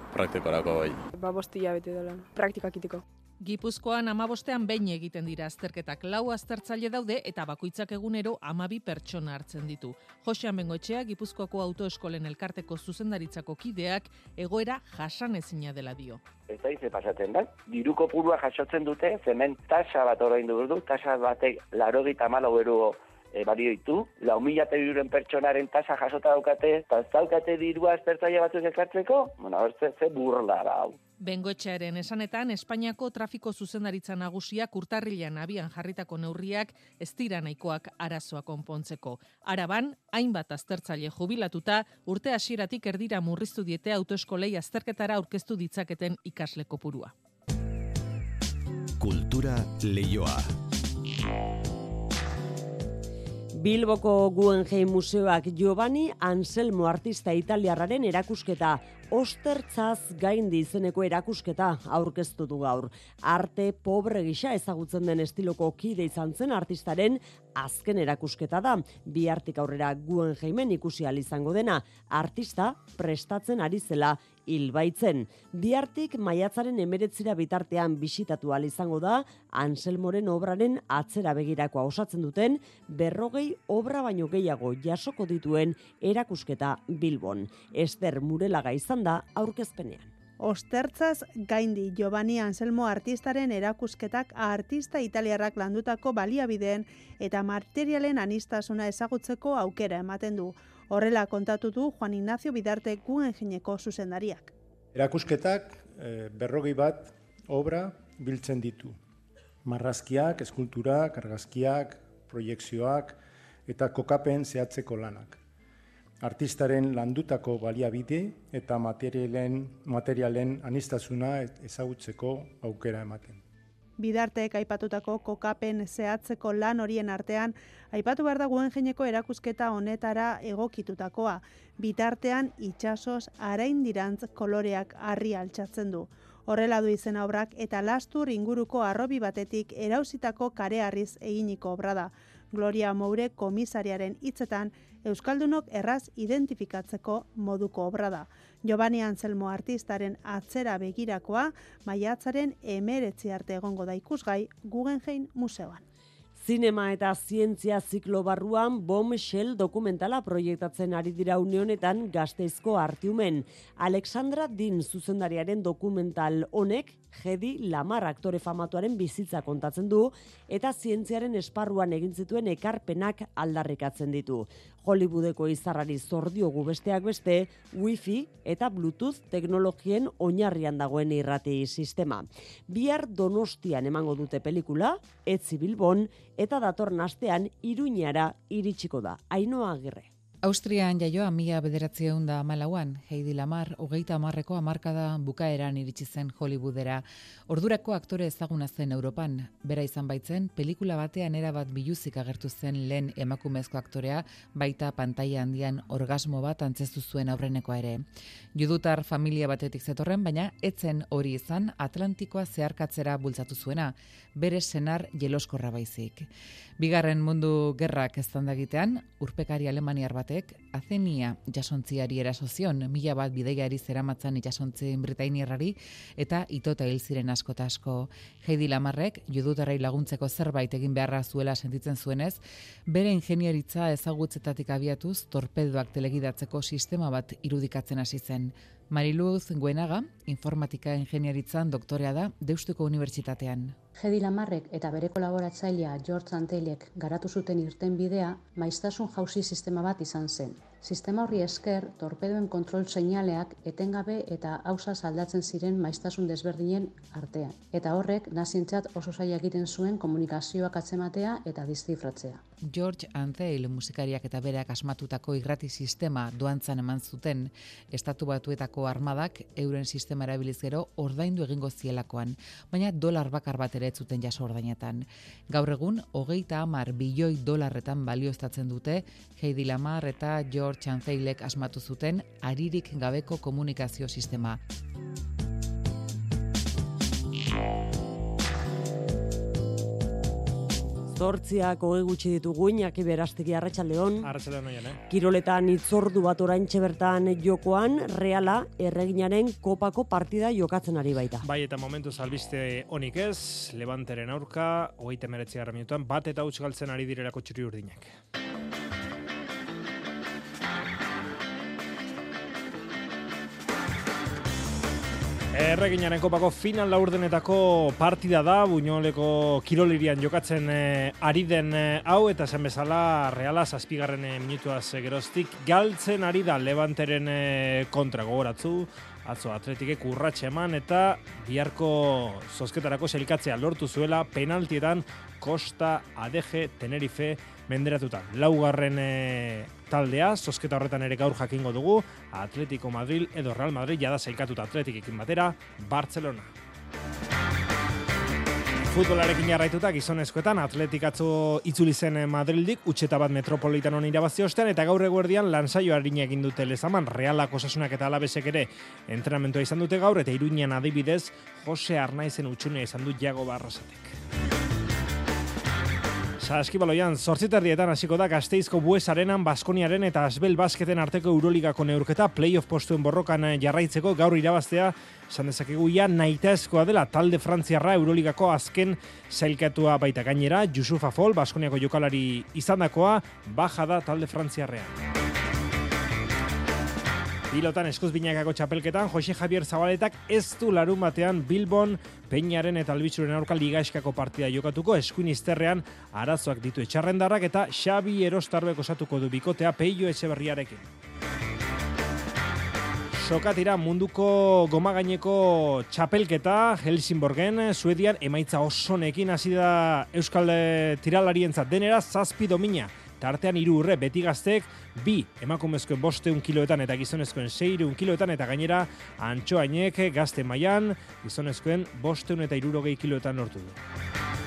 praktikorako bai. Ba, bost hilabete dola, praktikak itiko. Gipuzkoan amabostean behin egiten dira azterketak lau aztertzaile daude eta bakoitzak egunero amabi pertsona hartzen ditu. Josean Bengoetxea Gipuzkoako autoeskolen elkarteko zuzendaritzako kideak egoera jasan ezina dela dio. Ez da ize pasatzen da, diruko purua jasotzen dute, zemen tasa bat orain du, tasa batek laro gita malo e, balio ditu, lau mila pertsonaren tasa jasota daukate, eta ez daukate dirua aztertzaile batzuk ekartzeko, bueno, ze, ze burla da hau. Bengoetxearen esanetan, Espainiako trafiko zuzendaritza nagusiak urtarrilan abian jarritako neurriak ez dira nahikoak arazoa konpontzeko. Araban, hainbat aztertzaile jubilatuta, urte hasieratik erdira murriztu diete autoeskolei azterketara aurkeztu ditzaketen ikasle kopurua. Kultura leioa. Bilboko Guggenheim Museoak Giovanni Anselmo artista italiarraren erakusketa Ostertzaz gaindi izeneko erakusketa aurkeztu du gaur. Arte pobre gisa ezagutzen den estiloko kide izan zen artistaren azken erakusketa da. Bi artik aurrera Guggenheimen ikusi izango dena. Artista prestatzen ari zela hilbaitzen. Biartik maiatzaren emeretzira bitartean bisitatu izango da, Anselmoren obraren atzera begirakoa osatzen duten, berrogei obra baino gehiago jasoko dituen erakusketa Bilbon. Ester Murelaga izan da aurkezpenean. Ostertzaz gaindi Giovanni Anselmo artistaren erakusketak artista italiarrak landutako baliabideen eta materialen anistasuna ezagutzeko aukera ematen du. Horrela kontatu du Juan Ignacio Bidarte Guggenheimeko zuzendariak. Erakusketak e, berrogei bat obra biltzen ditu. Marrazkiak, eskulturak, argazkiak, proiekzioak eta kokapen zehatzeko lanak. Artistaren landutako baliabide eta materialen, materialen anistasuna ezagutzeko aukera ematen bidartek aipatutako kokapen zehatzeko lan horien artean, aipatu behar da guen erakusketa honetara egokitutakoa, bitartean itxasos arain dirantz koloreak harri altxatzen du. Horrela du izen obrak eta lastur inguruko arrobi batetik erausitako karearriz eginiko obra da. Gloria Moure komisariaren hitzetan Euskaldunok erraz identifikatzeko moduko obra da. Giovanni Anselmo artistaren atzera begirakoa maiatzaren emeretzi arte egongo da ikusgai Guggenheim Museoan. Zinema eta zientzia ziklo barruan Bom Shell dokumentala proiektatzen ari dira unionetan gazteizko artiumen. Alexandra Din zuzendariaren dokumental honek Jedi Lamar aktore famatuaren bizitza kontatzen du eta zientziaren esparruan egin zituen ekarpenak aldarrikatzen ditu. Hollywoodeko izarrari zordiogu besteak beste, Wi-Fi eta Bluetooth teknologien oinarrian dagoen irrati sistema. Bihar Donostian emango dute pelikula, Etzi Bilbon eta datorren astean Iruñara iritsiko da. Ainoa Agirre. Austrian jaioa mila bederatzea da malauan, Heidi Lamar, hogeita amarreko amarkada bukaeran iritsi zen Hollywoodera. Ordurako aktore ezaguna zen Europan, bera izan baitzen, pelikula batean erabat biluzik agertu zen lehen emakumezko aktorea, baita pantaila handian orgasmo bat antzestu zuen aurrenekoa ere. Judutar familia batetik zetorren, baina etzen hori izan Atlantikoa zeharkatzera bultzatu zuena, bere senar jeloskorra baizik. Bigarren mundu gerrak ez urpekari alemaniar bate batek Azenia jasontziari erasozion, mila bat bideiari zeramatzan itxasontzien Britainierrari eta itota hil ziren asko eta asko. Heidi Lamarrek, judutarrei laguntzeko zerbait egin beharra zuela sentitzen zuenez, bere ingenieritza ezagutzetatik abiatuz torpedoak telegidatzeko sistema bat irudikatzen hasi zen. Mariluz Guenaga, informatika ingenieritzan doktorea da Deustuko Unibertsitatean. Jedi Lamarrek eta bere kolaboratzailea George Antelek garatu zuten irten bidea maiztasun jauzi sistema bat izan zen. Sistema horri esker, torpedoen kontrol seinaleak etengabe eta hausa aldatzen ziren maiztasun desberdinen artean. Eta horrek, nazientzat oso zaila egiten zuen komunikazioak atzematea eta dizifratzea. George Antheil musikariak eta bereak asmatutako irrati sistema doantzan eman zuten, estatu batuetako armadak euren sistema erabiliz gero ordaindu egingo zielakoan, baina dolar bakar bat ere zuten jaso ordainetan. Gaur egun, hogeita amar bilioi dolarretan balioztatzen dute, Heidi Lamar eta George Antheilek asmatu zuten aririk gabeko komunikazio sistema. Zortziak hoge gutxi ditugu inaki berastegi arratsaldeon. Arratsaldeon oian, eh? Kiroletan itzordu bat oraintxe bertan jokoan, reala erreginaren kopako partida jokatzen ari baita. Bai, eta momentu albiste onik ez, Levanteren aurka, hogeita meretzi minutuan, bat eta huts galtzen ari direlako txuri urdinak. Erreginaren kopako final laurdenetako partida da, Buñoleko kirolirian jokatzen e, ari den eh, hau, eta zen bezala Reala zazpigarren e, minutuaz e, geroztik galtzen ari da Levanteren e, kontra gogoratzu, atzo atletikek urratxe eman, eta biharko zozketarako selikatzea lortu zuela penaltietan Costa, Adeje, Tenerife, menderatuta. Laugarren e, taldea, sosketa horretan ere gaur jakingo dugu, Atletico Madrid edo Real Madrid jada zailkatuta Atletikikin batera, Barcelona. Futbolarekin jarraituta gizonezkoetan atletikatzo itzuli zen Madrildik, utxeta bat metropolitan honi irabazi ostean, eta gaur eguerdian lansaio harina egin dute lezaman, realak osasunak eta alabesek ere entrenamentoa izan dute gaur, eta iruñan adibidez, Jose Arnaizen utxunea izan du Jago Barrasatek. Saskibaloian, zortziterdietan hasiko da gazteizko bues arenan Baskoniaren eta Asbel Basketen arteko Euroligako neurketa playoff postuen borrokan jarraitzeko gaur irabaztea esan dezakegu ja naitezkoa dela talde frantziarra Euroligako azken zailkatua baita gainera Jusufa Fol, Baskoniako jokalari izandakoa, baja da talde frantziarrean. Pilotan eskuz binakako txapelketan, Jose Javier Zabaletak ez du larun batean Bilbon, Peñaren eta Albitzuren aurka ligaeskako partida jokatuko, eskuin izterrean arazoak ditu etxarrendarrak eta Xabi Erostarbek osatuko du bikotea peio etxeberriarekin. Sokatira munduko gomagaineko txapelketa Helsingborgen, Suedian emaitza osonekin hasi da Euskal tiralarientzat denera zazpi domina tartean hiru urre beti gaztek, bi emakumezkoen bosteun kiloetan eta gizonezkoen seireun kiloetan eta gainera antxoainek gazte mailan gizonezkoen bosteun eta irurogei kiloetan nortu du.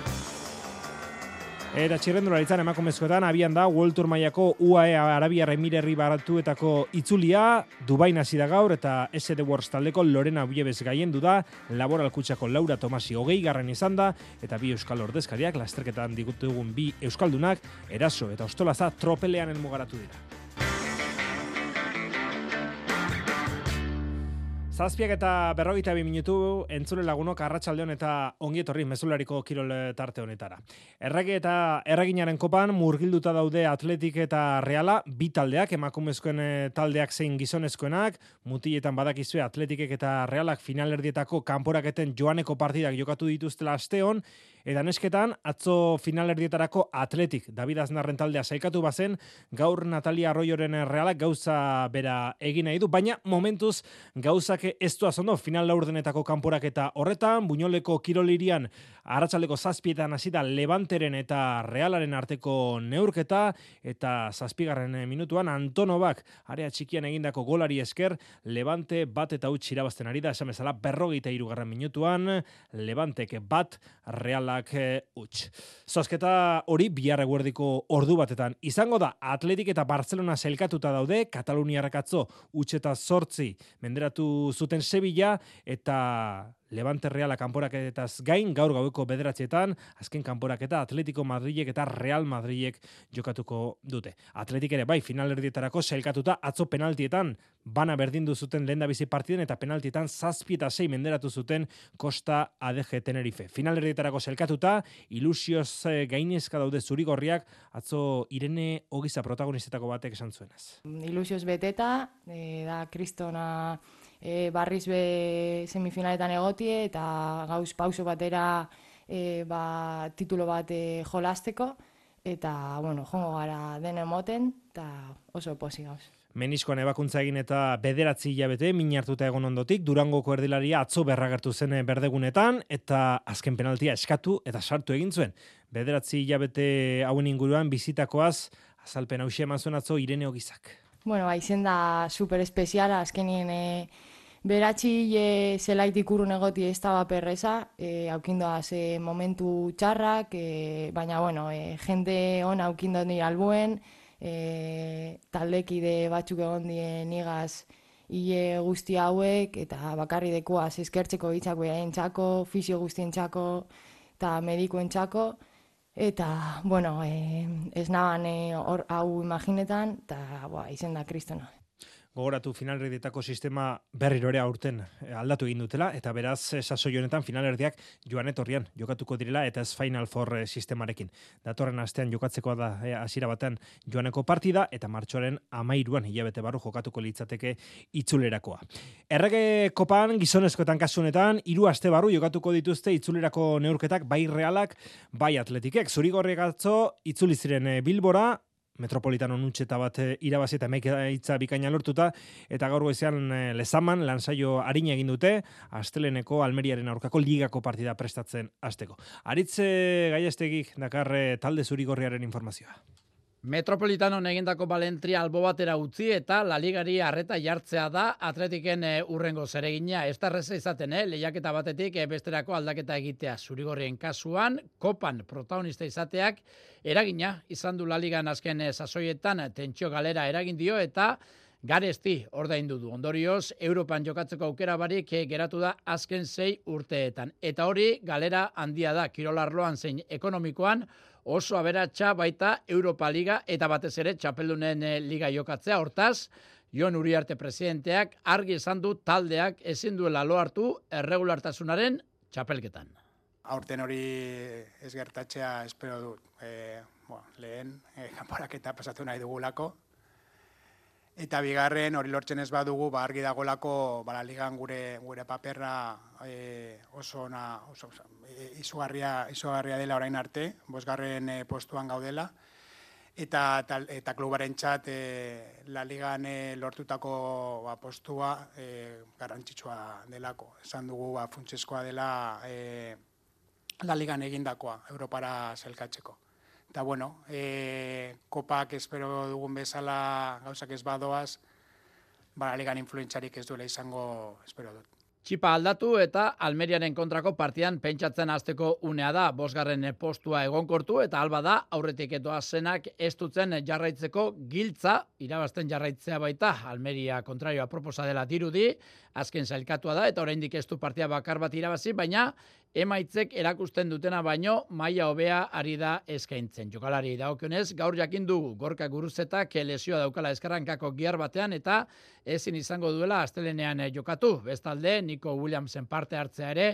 Eta txirrendularitzan emakumezkoetan abian da World Tour mailako UAE Arabia Remirerri baratuetako itzulia. Dubai hasi da gaur eta SD Wars taldeko Lorena Uiebes gaien du da. Laboral Kutsako Laura Tomasi hogei garren izan da. Eta bi euskal ordezkariak lasterketan digutu dugun bi euskaldunak eraso eta ostolaza tropelean elmugaratu dira. Zazpiak eta berrogeita bi minutu entzule lagunok arratsaldeon eta ongi etorri mezulariko kirol tarte honetara. Errege eta erreginaren kopan murgilduta daude atletik eta reala, bi taldeak, emakumezkoen eh, taldeak zein gizonezkoenak, mutiletan badakizue atletikek eta realak finalerdietako kanporaketen joaneko partidak jokatu dituztela asteon, Eta nesketan, atzo finalerdietarako atletik, David Aznarren taldea saikatu bazen, gaur Natalia Arroyoren realak gauza bera egin nahi du, baina momentuz gauzak ez du azondo final laurdenetako kanporak eta horretan, buñoleko kirolirian aratzaleko zazpietan hasita Levanteren eta Realaren arteko neurketa, eta zazpigarren minutuan Antonovak area txikian egindako golari esker, Levante bat eta utx irabazten ari da, esan bezala berrogeita irugarren minutuan, Levanteke bat, Realak Barcelonak e, utx. Zozketa hori bihar eguerdiko ordu batetan. Izango da, Atletik eta Barcelona zelkatuta daude, Katalunia rakatzo utx eta sortzi menderatu zuten Sevilla eta Levante Reala kanporaketaz gain, gaur gaueko bederatzietan, azken kanporaketa Atletico Madrilek eta Real Madrilek jokatuko dute. Atletik ere bai, final erdietarako sailkatuta atzo penaltietan, bana berdindu zuten lehen bizi partiden eta penaltietan zazpi eta sei menderatu zuten Costa ADG Tenerife. Final erdietarako sailkatuta, ilusioz eh, gainezka daude zurigorriak, atzo Irene Ogiza protagonistetako batek esan zuenaz. Ilusioz beteta, e, da kristona e, barriz be semifinaletan egotie eta gauz pauso batera e, ba, titulo bat e, jolasteko eta bueno, jongo gara den emoten eta oso posi gauz. Meniskoan ebakuntza egin eta bederatzi hilabete min hartuta egon ondotik, Durangoko erdilaria atzo berragertu zen berdegunetan, eta azken penaltia eskatu eta sartu egin zuen. Bederatzi hilabete hauen inguruan bizitakoaz, azalpen hausia eman zuen atzo Irene Ogizak. Bueno, ba, izen da super espeziala, azkenien e, beratzi e, zelaitik urun egoti ez da perreza, e, aukindoa ze momentu txarrak, e, baina, bueno, e, jende hona aukindo ni albuen, e, taldekide batzuk egon dien igaz hile guzti hauek, eta bakarri dekua eskertzeko hitzak behain txako, fisio guztien txako, eta medikoen txako, eta, bueno, e, ez naban e, hau imaginetan, eta, boa, izen da kristona gogoratu finalerdietako sistema berrirore aurten eh, aldatu egin dutela, eta beraz, eh, sasoi honetan finalerdiak joan etorrian jokatuko direla, eta ez Final Four eh, sistemarekin. Datorren astean jokatzeko da hasiera batean joaneko partida, eta martxoaren amairuan hilabete barru jokatuko litzateke itzulerakoa. Errege kopan gizonezkoetan kasunetan, hiru aste barru jokatuko dituzte itzulerako neurketak bai realak, bai atletikek. Zurigorriak atzo, itzuli ziren Bilbora, metropolitano nuntxeta bat eh, irabazi eta itza bikaina lortuta, eta gaur goizean eh, lezaman, lansaio harina egin dute, asteleneko Almeriaren aurkako ligako partida prestatzen azteko. Aritze gaiestegik dakarre talde zurigorriaren informazioa. Metropolitano egindako balentria albo batera utzi eta La Ligari harreta jartzea da atletiken e, urrengo zeregina. Ez da izaten, eh? lehiaketa batetik e, besterako aldaketa egitea. Zurigorrien kasuan, kopan protagonista izateak, eragina izan du La Ligan azken e, sasoietan tentsio galera eragin dio eta garesti ordaindu du. Ondorioz, Europan jokatzeko aukera barik geratu da azken sei urteetan. Eta hori, galera handia da, kirolarloan zein ekonomikoan, oso aberatsa baita Europa Liga eta batez ere txapeldunen eh, liga jokatzea. Hortaz, Jon Uriarte presidenteak argi esan du taldeak ezin duela lo hartu erregulartasunaren txapelketan. Aurten hori ez gertatzea espero dut. E, bueno, lehen, e, kanporaketa pasatu nahi dugulako, Eta bigarren hori lortzen ez badugu, ba argi dagolako ba ligan gure gure paperra e, oso ona oso, oso e, izugarria izugarria dela orain arte, bosgarren e, postuan gaudela eta tal, eta klubarentzat e, la ligan e, lortutako ba, postua e, garrantzitsua delako. Esan dugu ba funtseskoa dela e, la ligan egindakoa Europara zelkatzeko. Eta bueno, e, kopak espero dugun bezala gauzak ez badoaz, ba, legan influentzarik ez duela izango espero dut. Txipa aldatu eta Almeriaren kontrako partian pentsatzen hasteko unea da. Bosgarren postua egonkortu eta alba da aurretik etoa zenak ez dutzen jarraitzeko giltza, irabazten jarraitzea baita. Almeria kontrarioa proposa dela dirudi, azken zailkatua da eta oraindik ez du partia bakar bat irabazi, baina emaitzek erakusten dutena baino maila hobea ari da eskaintzen. Jokalari daokionez, gaur jakin dugu gorka guruzetak lesioa daukala eskarrankako gihar batean eta ezin izango duela astelenean jokatu. Bestalde, Nico Williamsen parte hartzea ere,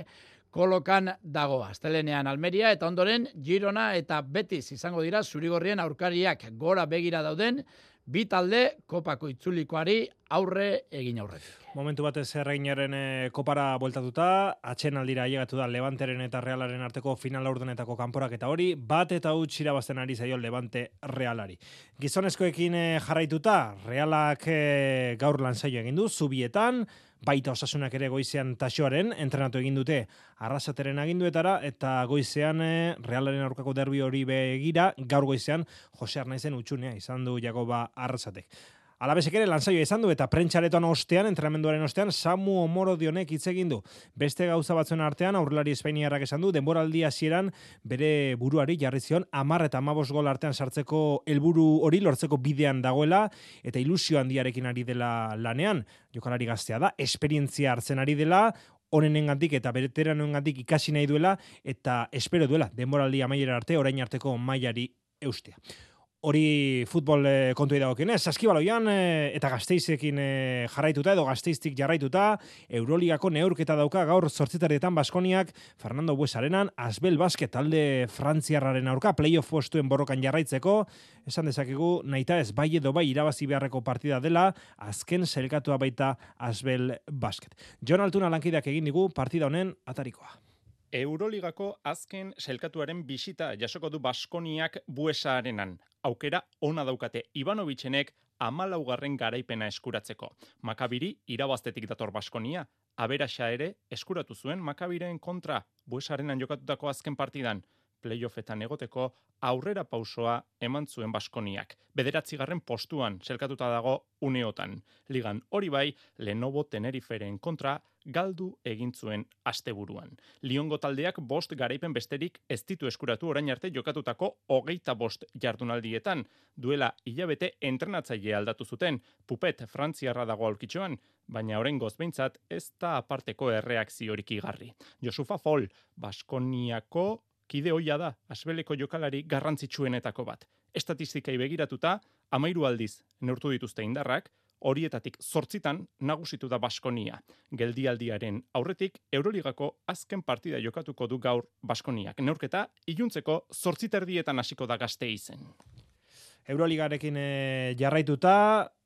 kolokan dago astelenean Almeria eta ondoren Girona eta Betis izango dira zurigorrien aurkariak gora begira dauden bi talde kopako itzulikoari aurre egin aurre. Momentu batez erreinaren e, kopara bueltatuta, atxen aldira ailegatu da Levanteren eta Realaren arteko final aurdenetako kanporak eta hori, bat eta huts irabazten ari zaio Levante Realari. Gizonezkoekin e, jarraituta, Realak e, gaur lan egin du, zubietan, baita osasunak ere goizean taxoaren, entrenatu egin dute arrasateren aginduetara, eta goizean realaren aurkako derbi hori begira, gaur goizean Jose Arnaizen utxunea izan du Jakoba arrasatek. Alabezek ere lanzaio izan du eta prentxaretoan ostean, entrenamenduaren ostean, Samu Omoro dionek hitz egin du. Beste gauza batzuen artean, aurrelari espainiarrak esan du, denboraldi hasieran bere buruari jarri zion, amar eta amabos gol artean sartzeko helburu hori lortzeko bidean dagoela, eta ilusio handiarekin ari dela lanean, jokalari gaztea da, esperientzia hartzen ari dela, onenengandik eta bereteranengandik ikasi nahi duela eta espero duela denboraldi amaiera arte orain arteko mailari eustea hori futbol e, kontu dagokionez, saskibaloian e, eta gazteizekin e, jarraituta edo gazteiztik jarraituta, Euroligako neurketa dauka gaur sortzitarietan Baskoniak Fernando Buesarenan, Asbel Basket talde Frantziarraren aurka, playoff postuen borrokan jarraitzeko, esan dezakegu, naita ez bai edo bai irabazi beharreko partida dela, azken selkatua baita Asbel Basket. Jon Altuna lankideak egin digu partida honen atarikoa. Euroligako azken selkatuaren bisita jasoko du Baskoniak buesaarenan. Aukera ona daukate Ivanovitzenek amalaugarren garaipena eskuratzeko. Makabiri irabaztetik dator Baskonia, aberaxa ere eskuratu zuen Makabiren kontra buesarenan jokatutako azken partidan playoffetan egoteko aurrera pausoa eman zuen Baskoniak. Bederatzigarren postuan selkatuta dago uneotan. Ligan hori bai, Lenovo Teneriferen kontra galdu egin zuen asteburuan. Liongo taldeak bost garaipen besterik ez ditu eskuratu orain arte jokatutako hogeita bost jardunaldietan. Duela hilabete entrenatzaile aldatu zuten, pupet frantziarra dago aulkitxoan, baina orain gozbeintzat ez da aparteko erreakziorik igarri. Josufa Fol, Baskoniako kide hoia da, asbeleko jokalari garrantzitsuenetako bat. Estatistika begiratuta, amairu aldiz neurtu dituzte indarrak, horietatik zortzitan nagusitu da Baskonia. Geldialdiaren aurretik, Euroligako azken partida jokatuko du gaur Baskoniak. Neurketa, iluntzeko zortziterdietan hasiko da gazte izen. Euroligarekin e, jarraituta,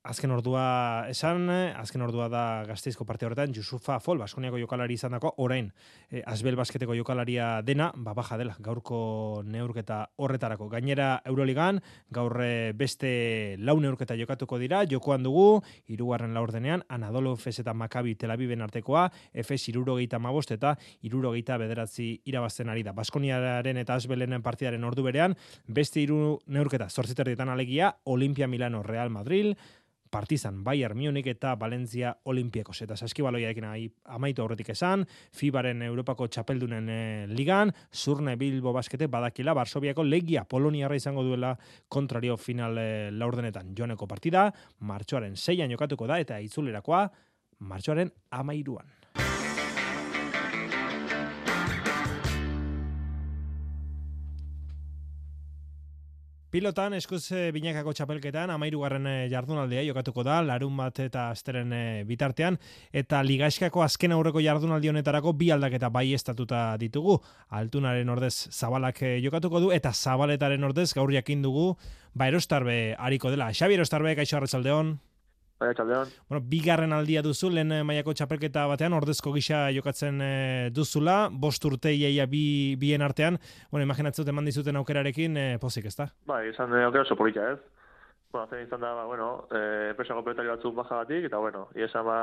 azken ordua esan, azken ordua da gazteizko parte horretan, Jusufa Fol, Baskoniako jokalari izan dako, orain, e, Azbel Basketeko jokalaria dena, babaja dela, gaurko neurketa horretarako. Gainera, Euroligan, gaur eh, beste lau neurketa jokatuko dira, jokoan dugu, irugarren laurdenean, Anadolu Efes eta Makabi Tel Aviven artekoa, Efes irurogeita mabost eta irurogeita bederatzi irabazten ari da. Baskoniaren eta Azbelenen partidaren ordu berean, beste iru neurketa, zortziterdietan alegia, Olimpia Milano Real Madrid, Partizan, Bayern Munich eta Valencia Olimpiakos. Eta saskibaloiaekin amaitu aurretik esan, FIBaren Europako txapeldunen e, ligan, Zurne Bilbo baskete badakila, Barsobiako legia Poloniarra izango duela kontrario final e, laurdenetan. Joaneko partida, martxoaren zeian jokatuko da eta itzulerakoa, martxoaren amairuan. Pilotan eskuz e, binakako txapelketan amairugarren e, jardunaldea jokatuko da, larun bat eta asteren e, bitartean, eta ligaiskako azken aurreko jardunaldi honetarako bi aldaketa bai estatuta ditugu. Altunaren ordez zabalak jokatuko du, eta zabaletaren ordez gaur jakin dugu, ba erostarbe hariko dela. Xabi erostarbe, kaixo arratzaldeon. Baina txaldeon. Bueno, bigarren aldia duzu, lehen eh, maiako txapelketa batean, ordezko gisa jokatzen e, duzula, bost urte iaia bi, bien artean, bueno, imaginatzen eman dizuten aukerarekin, e, pozik, ez da? Ba, izan e, aukera oso polita, ez? Bueno, zen izan da, ba, bueno, e, enpresako proletari batzuk baja batik, eta bueno, iesa ba,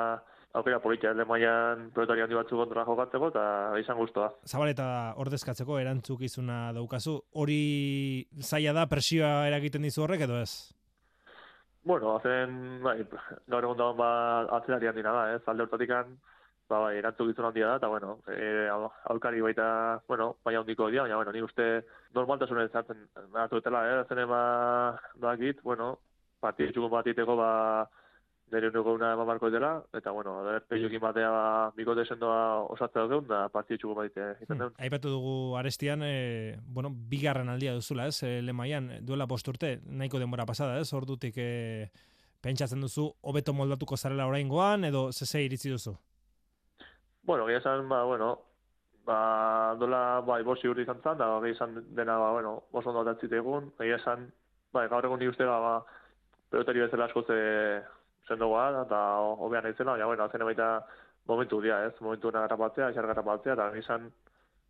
aukera polita, ez maian proletari handi batzuk kontra jokatzeko, eta izan guztua. Zabaleta ordezkatzeko erantzukizuna daukazu, hori zaila da, presioa eragiten dizu horrek, edo ez? Bueno, hazen, bai, gaur egun dagoen ba, atzelari handina da, ez, alde hortatik ba, bai, erantzuk handia da, eta, bueno, e, aukari baita, bueno, baina handiko dia, baina, bueno, ni uste normaltasunen zartzen, natu etela, eh, zen ema, dakit, bueno, partidetxuko bat iteko, ba, nire unuko una eman barko dela, eta, bueno, da, peiokin batea ba, bikote sendoa osatzea dut, da, partide txukun bat ite. Hmm. Aipatu dugu arestian, e, bueno, bigarren aldia duzula, ez, e, lemaian, duela posturte, nahiko denbora pasada, ez, ordutik e, pentsatzen duzu, hobeto moldatuko zarela orain goan, edo zese iritzi duzu? Bueno, gira esan, ba, bueno, ba, dola, bai, bosi urte izan zan, da, gira esan dena, ba, bueno, oso ondo atatzite egun, gira esan, bai, gaur egun ni uste, ba, pelotari bezala asko ze, sendoa eta hobean naizela, baina bueno, azene baita momentu dia, ez? Momentu una garrapatzea, xar garrapatzea eta izan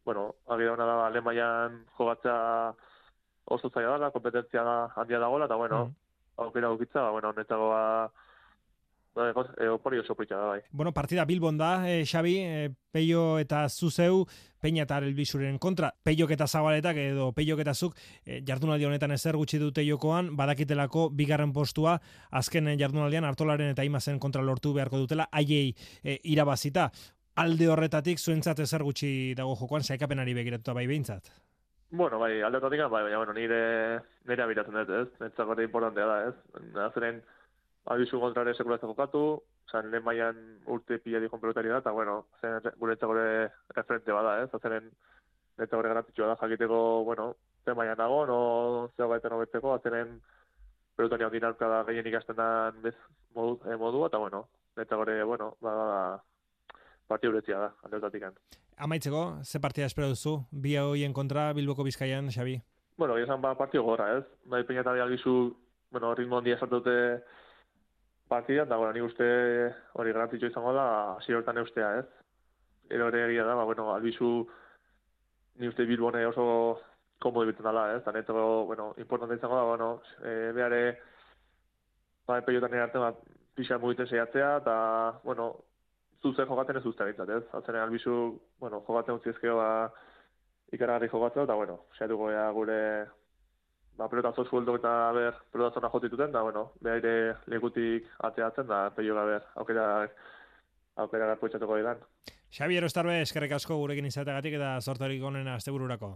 bueno, agia ona da alemaian jogatzea oso zaila da, kompetentzia da handia dagoela eta bueno, mm. aukera ukitza, bueno, honetagoa Bai, e, opori oso da, bai. Bueno, partida Bilbon da, e, Xabi, e, Peio eta Zuzeu, Peña eta Elbisuren kontra, Peiok eta Zabaletak edo Peiok eta Zuk, e, jardunaldi honetan ezer gutxi dute jokoan, badakitelako bigarren postua, azken jardunaldian hartolaren eta imazen kontra lortu beharko dutela, haiei e, irabazita. Alde horretatik, zuentzat ezer gutxi dago jokoan, saikapenari begiratuta bai behintzat? Bueno, bai, alde horretatik, bai, baina, bueno, nire, nire abiratzen dut, ez? Netzak importantea da, ez? Azeren, albizu kontrare sekulatzen jokatu, zan lehen maian urte pila dikon pelotari da, eta bueno, zen gure gore referente bada, ez? Zeren eta gore garantitxua da, jakiteko, bueno, zen maian nago, no zeo gaiten hobetzeko, azenen pelotari handi narka da gehien ikasten da bez modu, eh, modu, eta bueno, eta gore, bueno, ba, ba, partia uretzia da, handeutatik Amaitzeko, ze partia espero duzu? Bi hoien kontra, Bilboko Bizkaian, Xabi? Bueno, esan ba partio gora, ez? Peña eta albizu, bueno, ritmo handia esartute partida, eta bueno, ni uste hori garantitxo izango da, hasi hortan eustea, ez? Ero ere egia da, ba, bueno, albizu, ni uste Bilbone oso komodo ibiten dela, ez? Eta neto, bueno, importante izango da, bueno, e, behare, ba, epeiotan arte, ba, pixan mugiten zeiatzea, eta, bueno, zuzen jokaten ez uste bintzat, ez? Altzen albizu, bueno, jokaten utziezkeo, ba, ikaragarri jokatzea, eta, bueno, saiatuko gure ba, pelotazo sueldo eta ber, pelotazo nahi jotituten, da, bueno, behaire lekutik ateatzen, da, peio gaber, aukera, aukera gartu itxatuko edan. Xabi Erostarbe, eskerrik asko gurekin izategatik eta sortarik onena azte bururako.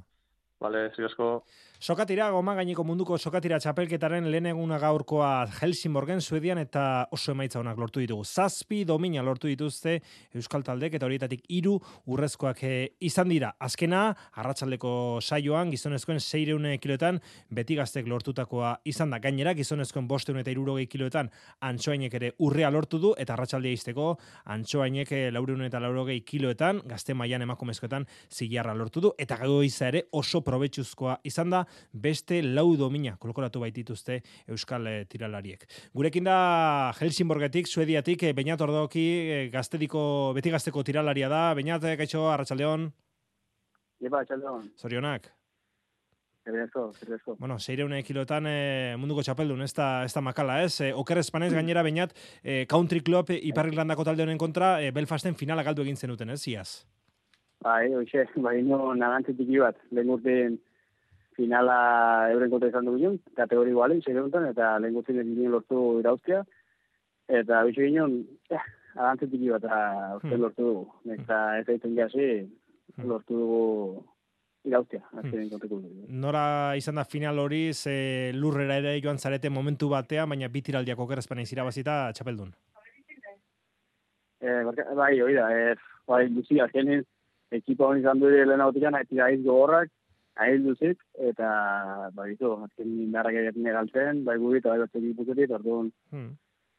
Vale, sí, asko. Sokatira, goma gaineko munduko sokatira txapelketaren lehen eguna gaurkoa Helsingborgen, Suedian eta oso emaitza honak lortu ditugu. Zazpi domina lortu dituzte Euskal Taldek eta horietatik hiru urrezkoak eh, izan dira. Azkena, arratsaldeko saioan, gizonezkoen seireune kiloetan, beti gaztek lortutakoa izan da. Gainera, gizonezkoen bosteun eta irurogei kiloetan, antxoainek ere urrea lortu du, eta arratsaldea izteko, antxoainek eh, laureun eta laurogei kiloetan, gazte maian emakumezkoetan, zilarra lortu du, eta gagoiza ere oso probetxuzkoa izan da, beste lau domina kolokoratu baitituzte Euskal e, tiralariek. Gurekin da Helsingborgetik, Suediatik, e, Beñat Ordoki, e, gaztediko, beti gazteko tiralaria da, Beñat, e, kaixo, Arratxaldeon? Eba, Arratxaldeon. Zorionak? Zerrezo. Bueno, seireune kilotan e, munduko txapeldun, ez da, ez da makala, ez? E, oker espanez gainera, Beñat, e, Country Club Iparrillandako talde honen kontra, e, Belfasten finala galdu egin zenuten, ez, iaz? Bai, oixe, bai, no, nagantzetik bat, lehen urtean finala euren kontra izan dugu kategori gualen, seire eta lehen urtean egin lortu irauztia, eta bizu ginen, eh, nagantzetik bat, urte hmm. lortu dugu, eta ez egiten jasi, hmm. lortu dugu irauztia, azken hmm. Nora izan da final hori, ze lurrera ere joan zarete momentu batean, baina bitiraldiak okerazpana izirabazita txapeldun. Eh, bai, oida, eh, bai, duzi, azkenin, ekipa honi izan dure lehen hau tikan, haiti gaiz gogorrak, duzik, eta, ba, bitu, azken indarrak egiten egaltzen, bai guri eta bai bat egin puzetit, orduan, hmm.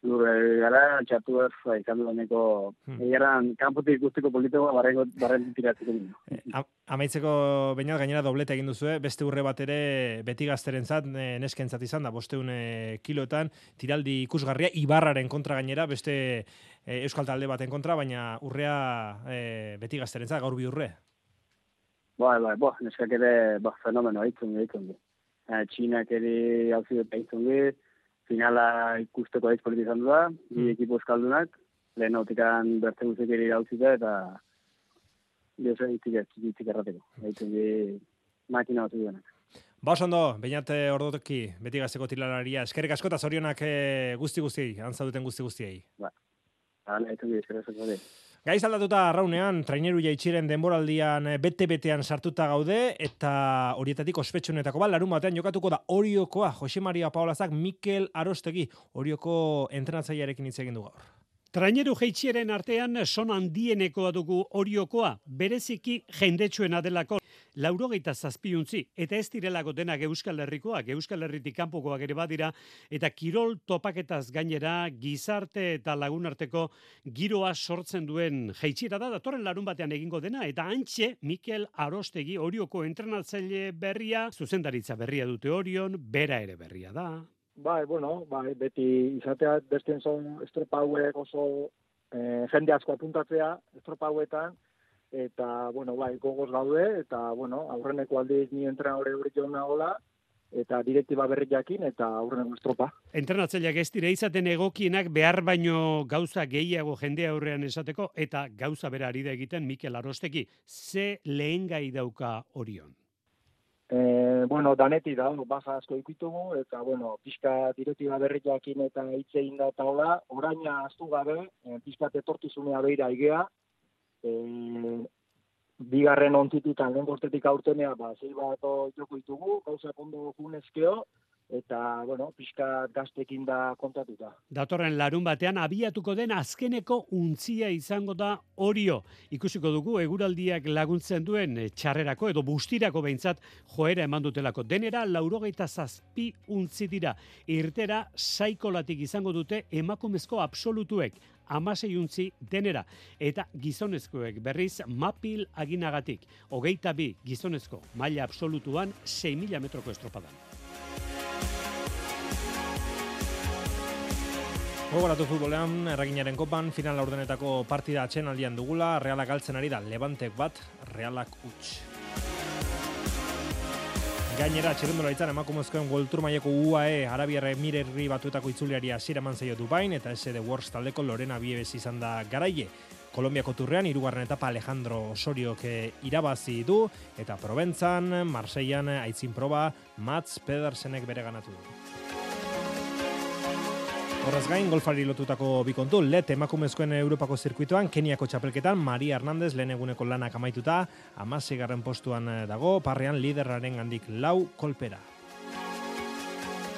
lurre gara, txatu ez, ba, izan dueneko, hmm. egeran, kanpotik ikusteko politikoa, barren, barren tiratzeko eh, Amaitzeko, baina gainera doblete egin duzu, beste urre bat ere, beti gazteren zat, nesken zat izan da, bosteun kiloetan, tiraldi ikusgarria, ibarraren kontra gainera, beste e, Euskal Talde baten kontra, baina urrea e, beti gazterentza, gaur bi urre. Bai, bai, bo, neskak ere, ba, fenomeno, eitzun, eitzun. E, Txinak ere hauzi dut eitzun finala ikusteko aiz politizan da, bi mm. ekipo euskaldunak, lehen autikan berte guztiak ere hauzi da, eta Diosa itzik ez, itzik errateko. Eitzun makina hauzi duenak. Ba, ondo, bainat ordotoki, beti gazteko tilalaria. Eskerrik asko eta zorionak eh, guzti guzti, antzaduten guzti guztiei. Ba, Gaiz aldatuta arraunean, traineru jaitxiren denboraldian eh, bete-betean sartuta gaude, eta horietatik ospetsunetako bat, larun batean jokatuko da Oriokoa, Jose Maria Paolazak, Mikel Arostegi, Orioko entrenatzaiarekin hitz egin du gaur. Traineru jeitxieren artean son handienekoa dugu Oriokoa, bereziki jendetsuena delako laurogeita zazpiuntzi, eta ez direlako denak Euskal Herrikoak, Euskal Herritik kanpokoak ere badira, eta kirol topaketaz gainera gizarte eta lagunarteko giroa sortzen duen jaitsira da, datorren larun batean egingo dena, eta antxe Mikel Arostegi Orioko entrenatzaile berria, zuzendaritza berria dute Orion, bera ere berria da. Bai, bueno, bai, beti izatea bestien zon estropauek oso eh, jende asko apuntatzea estropauetan, eta, bueno, bai, gogoz gaude, eta, bueno, aurreneko aldiz ni entrenadore hori joan nagola, eta direktiba berri jakin, eta aurreneko estropa. Entrenatzaileak ez dire izaten egokienak behar baino gauza gehiago jende aurrean esateko, eta gauza bera ari da egiten Mikel Arosteki. Ze lehen gai dauka orion? E, bueno, daneti da, baja asko ikuitugu, eta, bueno, pixka direktiba berri jakin eta hitzein da eta hola, oraina aztu gabe, e, pixka tetortizunea behira igea, e, bigarren ontitutan lehen gortetik aurtenea, ba, zei bat joko ditugu, gauza kondo junezkeo, eta, bueno, pixka gaztekin da kontatuta. Datorren larun batean abiatuko den azkeneko untzia izango da orio. Ikusiko dugu eguraldiak laguntzen duen eh, txarrerako edo bustirako behintzat joera eman dutelako. Denera laurogeita zazpi untzi dira. Irtera saikolatik izango dute emakumezko absolutuek amasei untzi denera. Eta gizonezkoek berriz mapil aginagatik. Hogeita bi gizonezko maila absolutuan 6.000 metroko estropadan. Gogoratu futbolean, erraginaren kopan, final laurdenetako partida atxen aldian dugula, realak galtzen ari da, levantek bat, realak utx. Gainera, txerrendura itzan, emakumezkoen Goltur Maieko UAE Arabiarre mirerri batuetako itzuliari asira manzaio Dubain, eta SD Wars taldeko Lorena Biebes izan da garaile. Kolombiako turrean, irugarren etapa Alejandro Osoriok eh, irabazi du, eta Proventzan, Marseian, aitzin proba, Mats Pedersenek bere ganatu du. Horrez gain, golfari lotutako bikontu, let emakumezkoen Europako zirkuitoan, Keniako txapelketan, Maria Hernandez lehen eguneko lanak amaituta, amasegarren postuan eh, dago, parrean liderraren handik lau kolpera.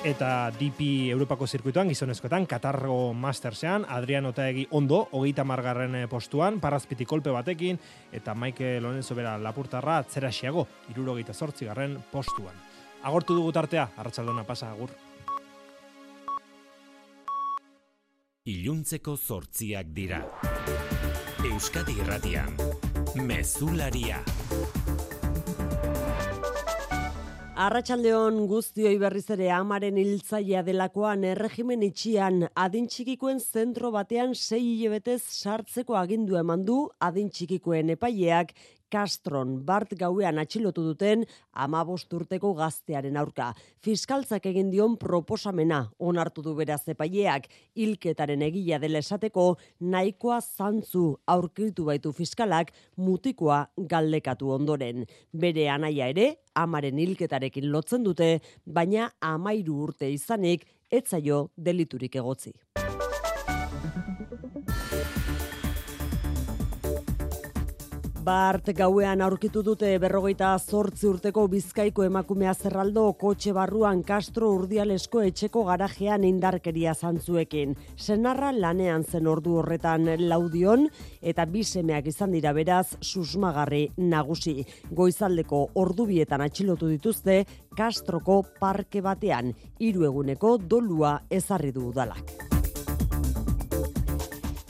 Eta DP Europako zirkuitoan, gizonezkoetan, Katarro Mastersean, Adrian Otaegi ondo, hogeita margarren eh, postuan, parazpiti kolpe batekin, eta Maike Lorenzo bera lapurtarra, atzera xiago, irurogeita garren postuan. Agortu dugu tartea, arratsaldona pasa, agur. Iluntzeko zortziak dira. Euskadi Irratian. Mezularia. Arratxaldeon guztioi berriz ere amaren hiltzailea delakoan erregimen itxian adin txikikoen zentro batean sei hilebetez sartzeko agindua eman du adin txikikoen epaileak Castron Bart gauean atxilotu duten amabost urteko gaztearen aurka. Fiskaltzak egin dion proposamena onartu du beraz epaileak hilketaren egila dela esateko nahikoa zantzu aurkitu baitu fiskalak mutikoa galdekatu ondoren. Bere anaia ere amaren hilketarekin lotzen dute, baina amairu urte izanik etzaio deliturik egotzi. Bart gauean aurkitu dute berrogeita zortzi urteko bizkaiko emakumea zerraldo kotxe barruan Castro urdialesko etxeko garajean indarkeria zantzuekin. Senarra lanean zen ordu horretan laudion eta bisemeak izan dira beraz susmagarri nagusi. Goizaldeko ordubietan atxilotu dituzte Castroko parke batean hiru eguneko dolua ezarri du udalak.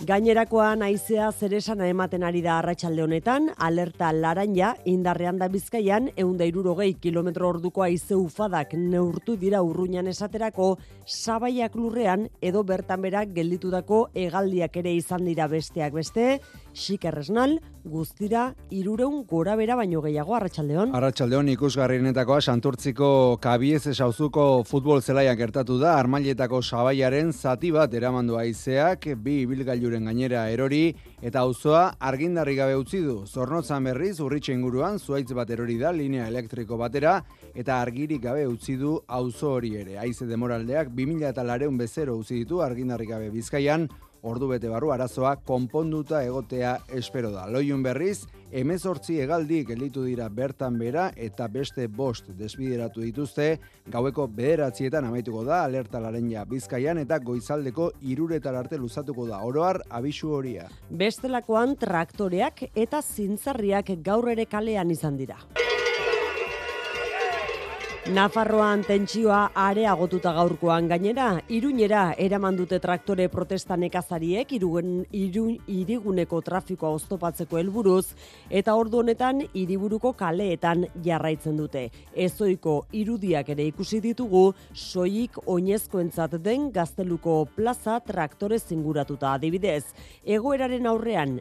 Gainerakoa naizea zeresana ematen ari da arratsalde honetan, alerta laranja indarrean da bizkaian, eunda irurogei kilometro orduko aize ufadak neurtu dira urruñan esaterako, sabaiak lurrean edo bertan berak gelditudako egaldiak ere izan dira besteak beste, xikerresnal, guztira irureun gora bera baino gehiago arratsaldeon. Arratsaldeon ikusgarrienetakoa santurtziko kabiez esauzuko futbol zelaiak gertatu da, armailetako sabaiaren zati bat eramandu aizeak, bi ibilgailuren gainera erori, eta auzoa argindarri gabe utzi du. Zornotzan berriz, urritxe inguruan, zuaitz bat erori da, linea elektriko batera, eta argirik gabe utzi du auzo hori ere. Aize demoraldeak, 2000 eta lareun bezero utzi ditu argindarri gabe bizkaian, ordu bete barru arazoa konponduta egotea espero da. Loiun berriz, emezortzi egaldi gelditu dira bertan bera eta beste bost desbideratu dituzte, gaueko bederatzietan amaituko da alerta laren ja bizkaian eta goizaldeko iruretar arte luzatuko da oroar abisu horia. Bestelakoan traktoreak eta zintzarriak gaur ere kalean izan dira. Nafarroan tentsioa areagotuta gaurkoan gainera, iruñera eraman dute traktore protesta nekazariek irugen, irun, iriguneko trafikoa oztopatzeko helburuz eta ordu honetan hiriburuko kaleetan jarraitzen dute. Ezoiko irudiak ere ikusi ditugu, soilik oinezkoentzat den gazteluko plaza traktore zinguratuta adibidez. Egoeraren aurrean,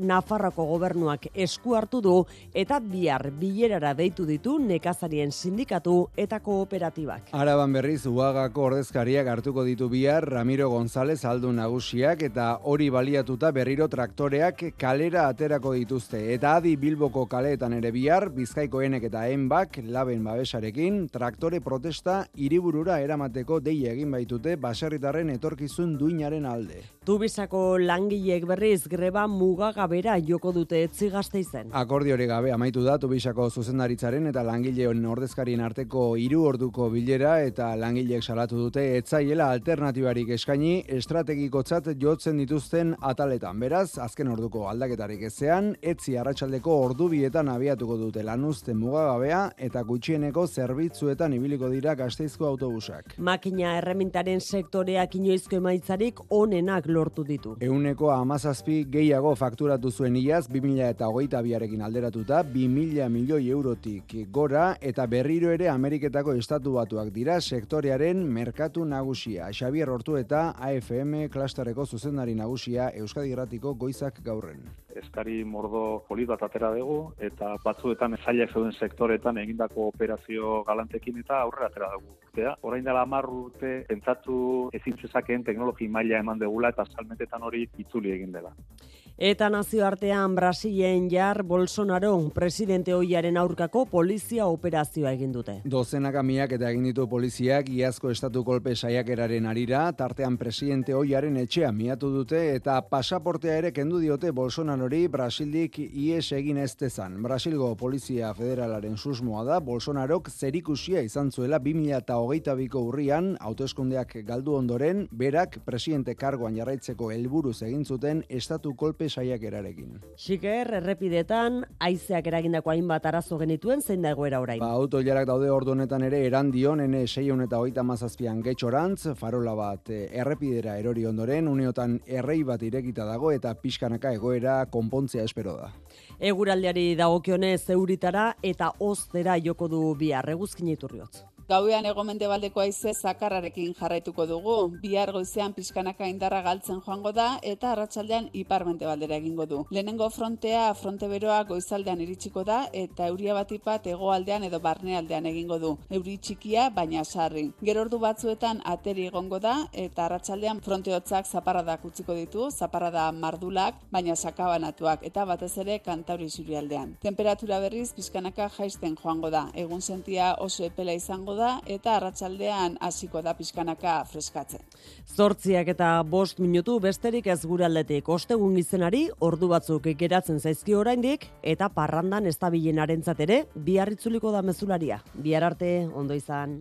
Nafarroko gobernuak esku hartu du eta bihar bilerara deitu ditu nekazarien sindikatu eta kooperatibak. Araban berriz uagako ordezkariak hartuko ditu bihar Ramiro González aldu nagusiak eta hori baliatuta berriro traktoreak kalera aterako dituzte. Eta adi Bilboko kaleetan ere bihar, Bizkaikoenek eta Enbak laben babesarekin traktore protesta hiriburura eramateko deia egin baitute baserritarren etorkizun duinaren alde. Tubisako langileek berriz greba mugaga bera joko dute etzi gazteizen. Akordiore gabe amaitu da Tubisako zuzendaritzaren eta langileon ordezkarien arteko hiru orduko bilera eta langileek salatu dute etzaiela alternatibarik eskaini estrategikotzat jotzen dituzten ataletan. Beraz, azken orduko aldaketarik ezean, etzi arratsaldeko ordubietan abiatuko dute lanuzten mugagabea eta gutxieneko zerbitzuetan ibiliko dira Gasteizko autobusak. Makina erremintaren sektoreak inoizko emaitzarik onenak lortu ditu. Euneko amazazpi gehiago fakturatu zuen iaz 2000 eta hogeita biarekin alderatuta 2000 milioi eurotik gora eta berriro ere Ameriketako estatu batuak dira sektorearen merkatu nagusia. Xavier Hortu eta AFM klasterreko zuzendari nagusia Euskadi Gratiko goizak gaurren. Eskari mordo polit bat atera dugu eta batzuetan zailak zeuden sektoretan egindako operazio galantekin eta aurrera atera dugu. Urtea, orain dela hamar urte pentsatu ezin zezakeen teknologi maila eman degula eta salmentetan hori itzuli egin dela. Eta nazioartean Brasilen jar Bolsonaro presidente hoiaren aurkako polizia operazioa egin dute. Dozenaka miak eta egin ditu poliziak iazko estatu kolpe saiakeraren arira, tartean presidente hoiaren etxea miatu dute eta pasaportea ere kendu diote Bolsonarori Brasildik ies egin ez dezan. Brasilgo Polizia Federalaren susmoa da Bolsonarok zerikusia izan zuela 2008ko urrian, hauteskundeak galdu ondoren, berak presidente kargoan jarraitzeko helburuz egin zuten estatu kolpe saiakerarekin. Xiker errepidetan haizeak eragindako hainbat arazo genituen zein da egoera orain. Ba, autoilarak daude ordu honetan ere erandion ene 600 eta 37an getxorantz, farola bat eh, errepidera erori ondoren, uneotan errei bat irekita dago eta pixkanaka egoera konpontzea espero da. Eguraldiari dagokionez euritara eta oztera joko du bihar eguzkin iturriotz. Gauean egomende baldeko aize zakarrarekin jarraituko dugu. Bihar goizean pixkanaka indarra galtzen joango da eta arratsaldean iparmente baldera egingo du. Lehenengo frontea fronte beroa goizaldean iritsiko da eta euria batipat hegoaldean edo barnealdean egingo du. Euri txikia baina sarri. Gero ordu batzuetan ateri egongo da eta arratsaldean fronte hotzak zaparradak utziko ditu, zaparrada mardulak baina sakabanatuak eta batez ere kantauri surialdean. Temperatura berriz pixkanaka jaisten joango da. Egun sentia oso epela izango eta arratsaldean hasiko da pixkanaka freskatzen. Zortziak eta bost minutu besterik ez gure aldetik ostegun gizenari ordu batzuk geratzen zaizki oraindik eta parrandan ez da bilenarentzat ere biarritzuliko da mezularia. Bihar arte ondo izan.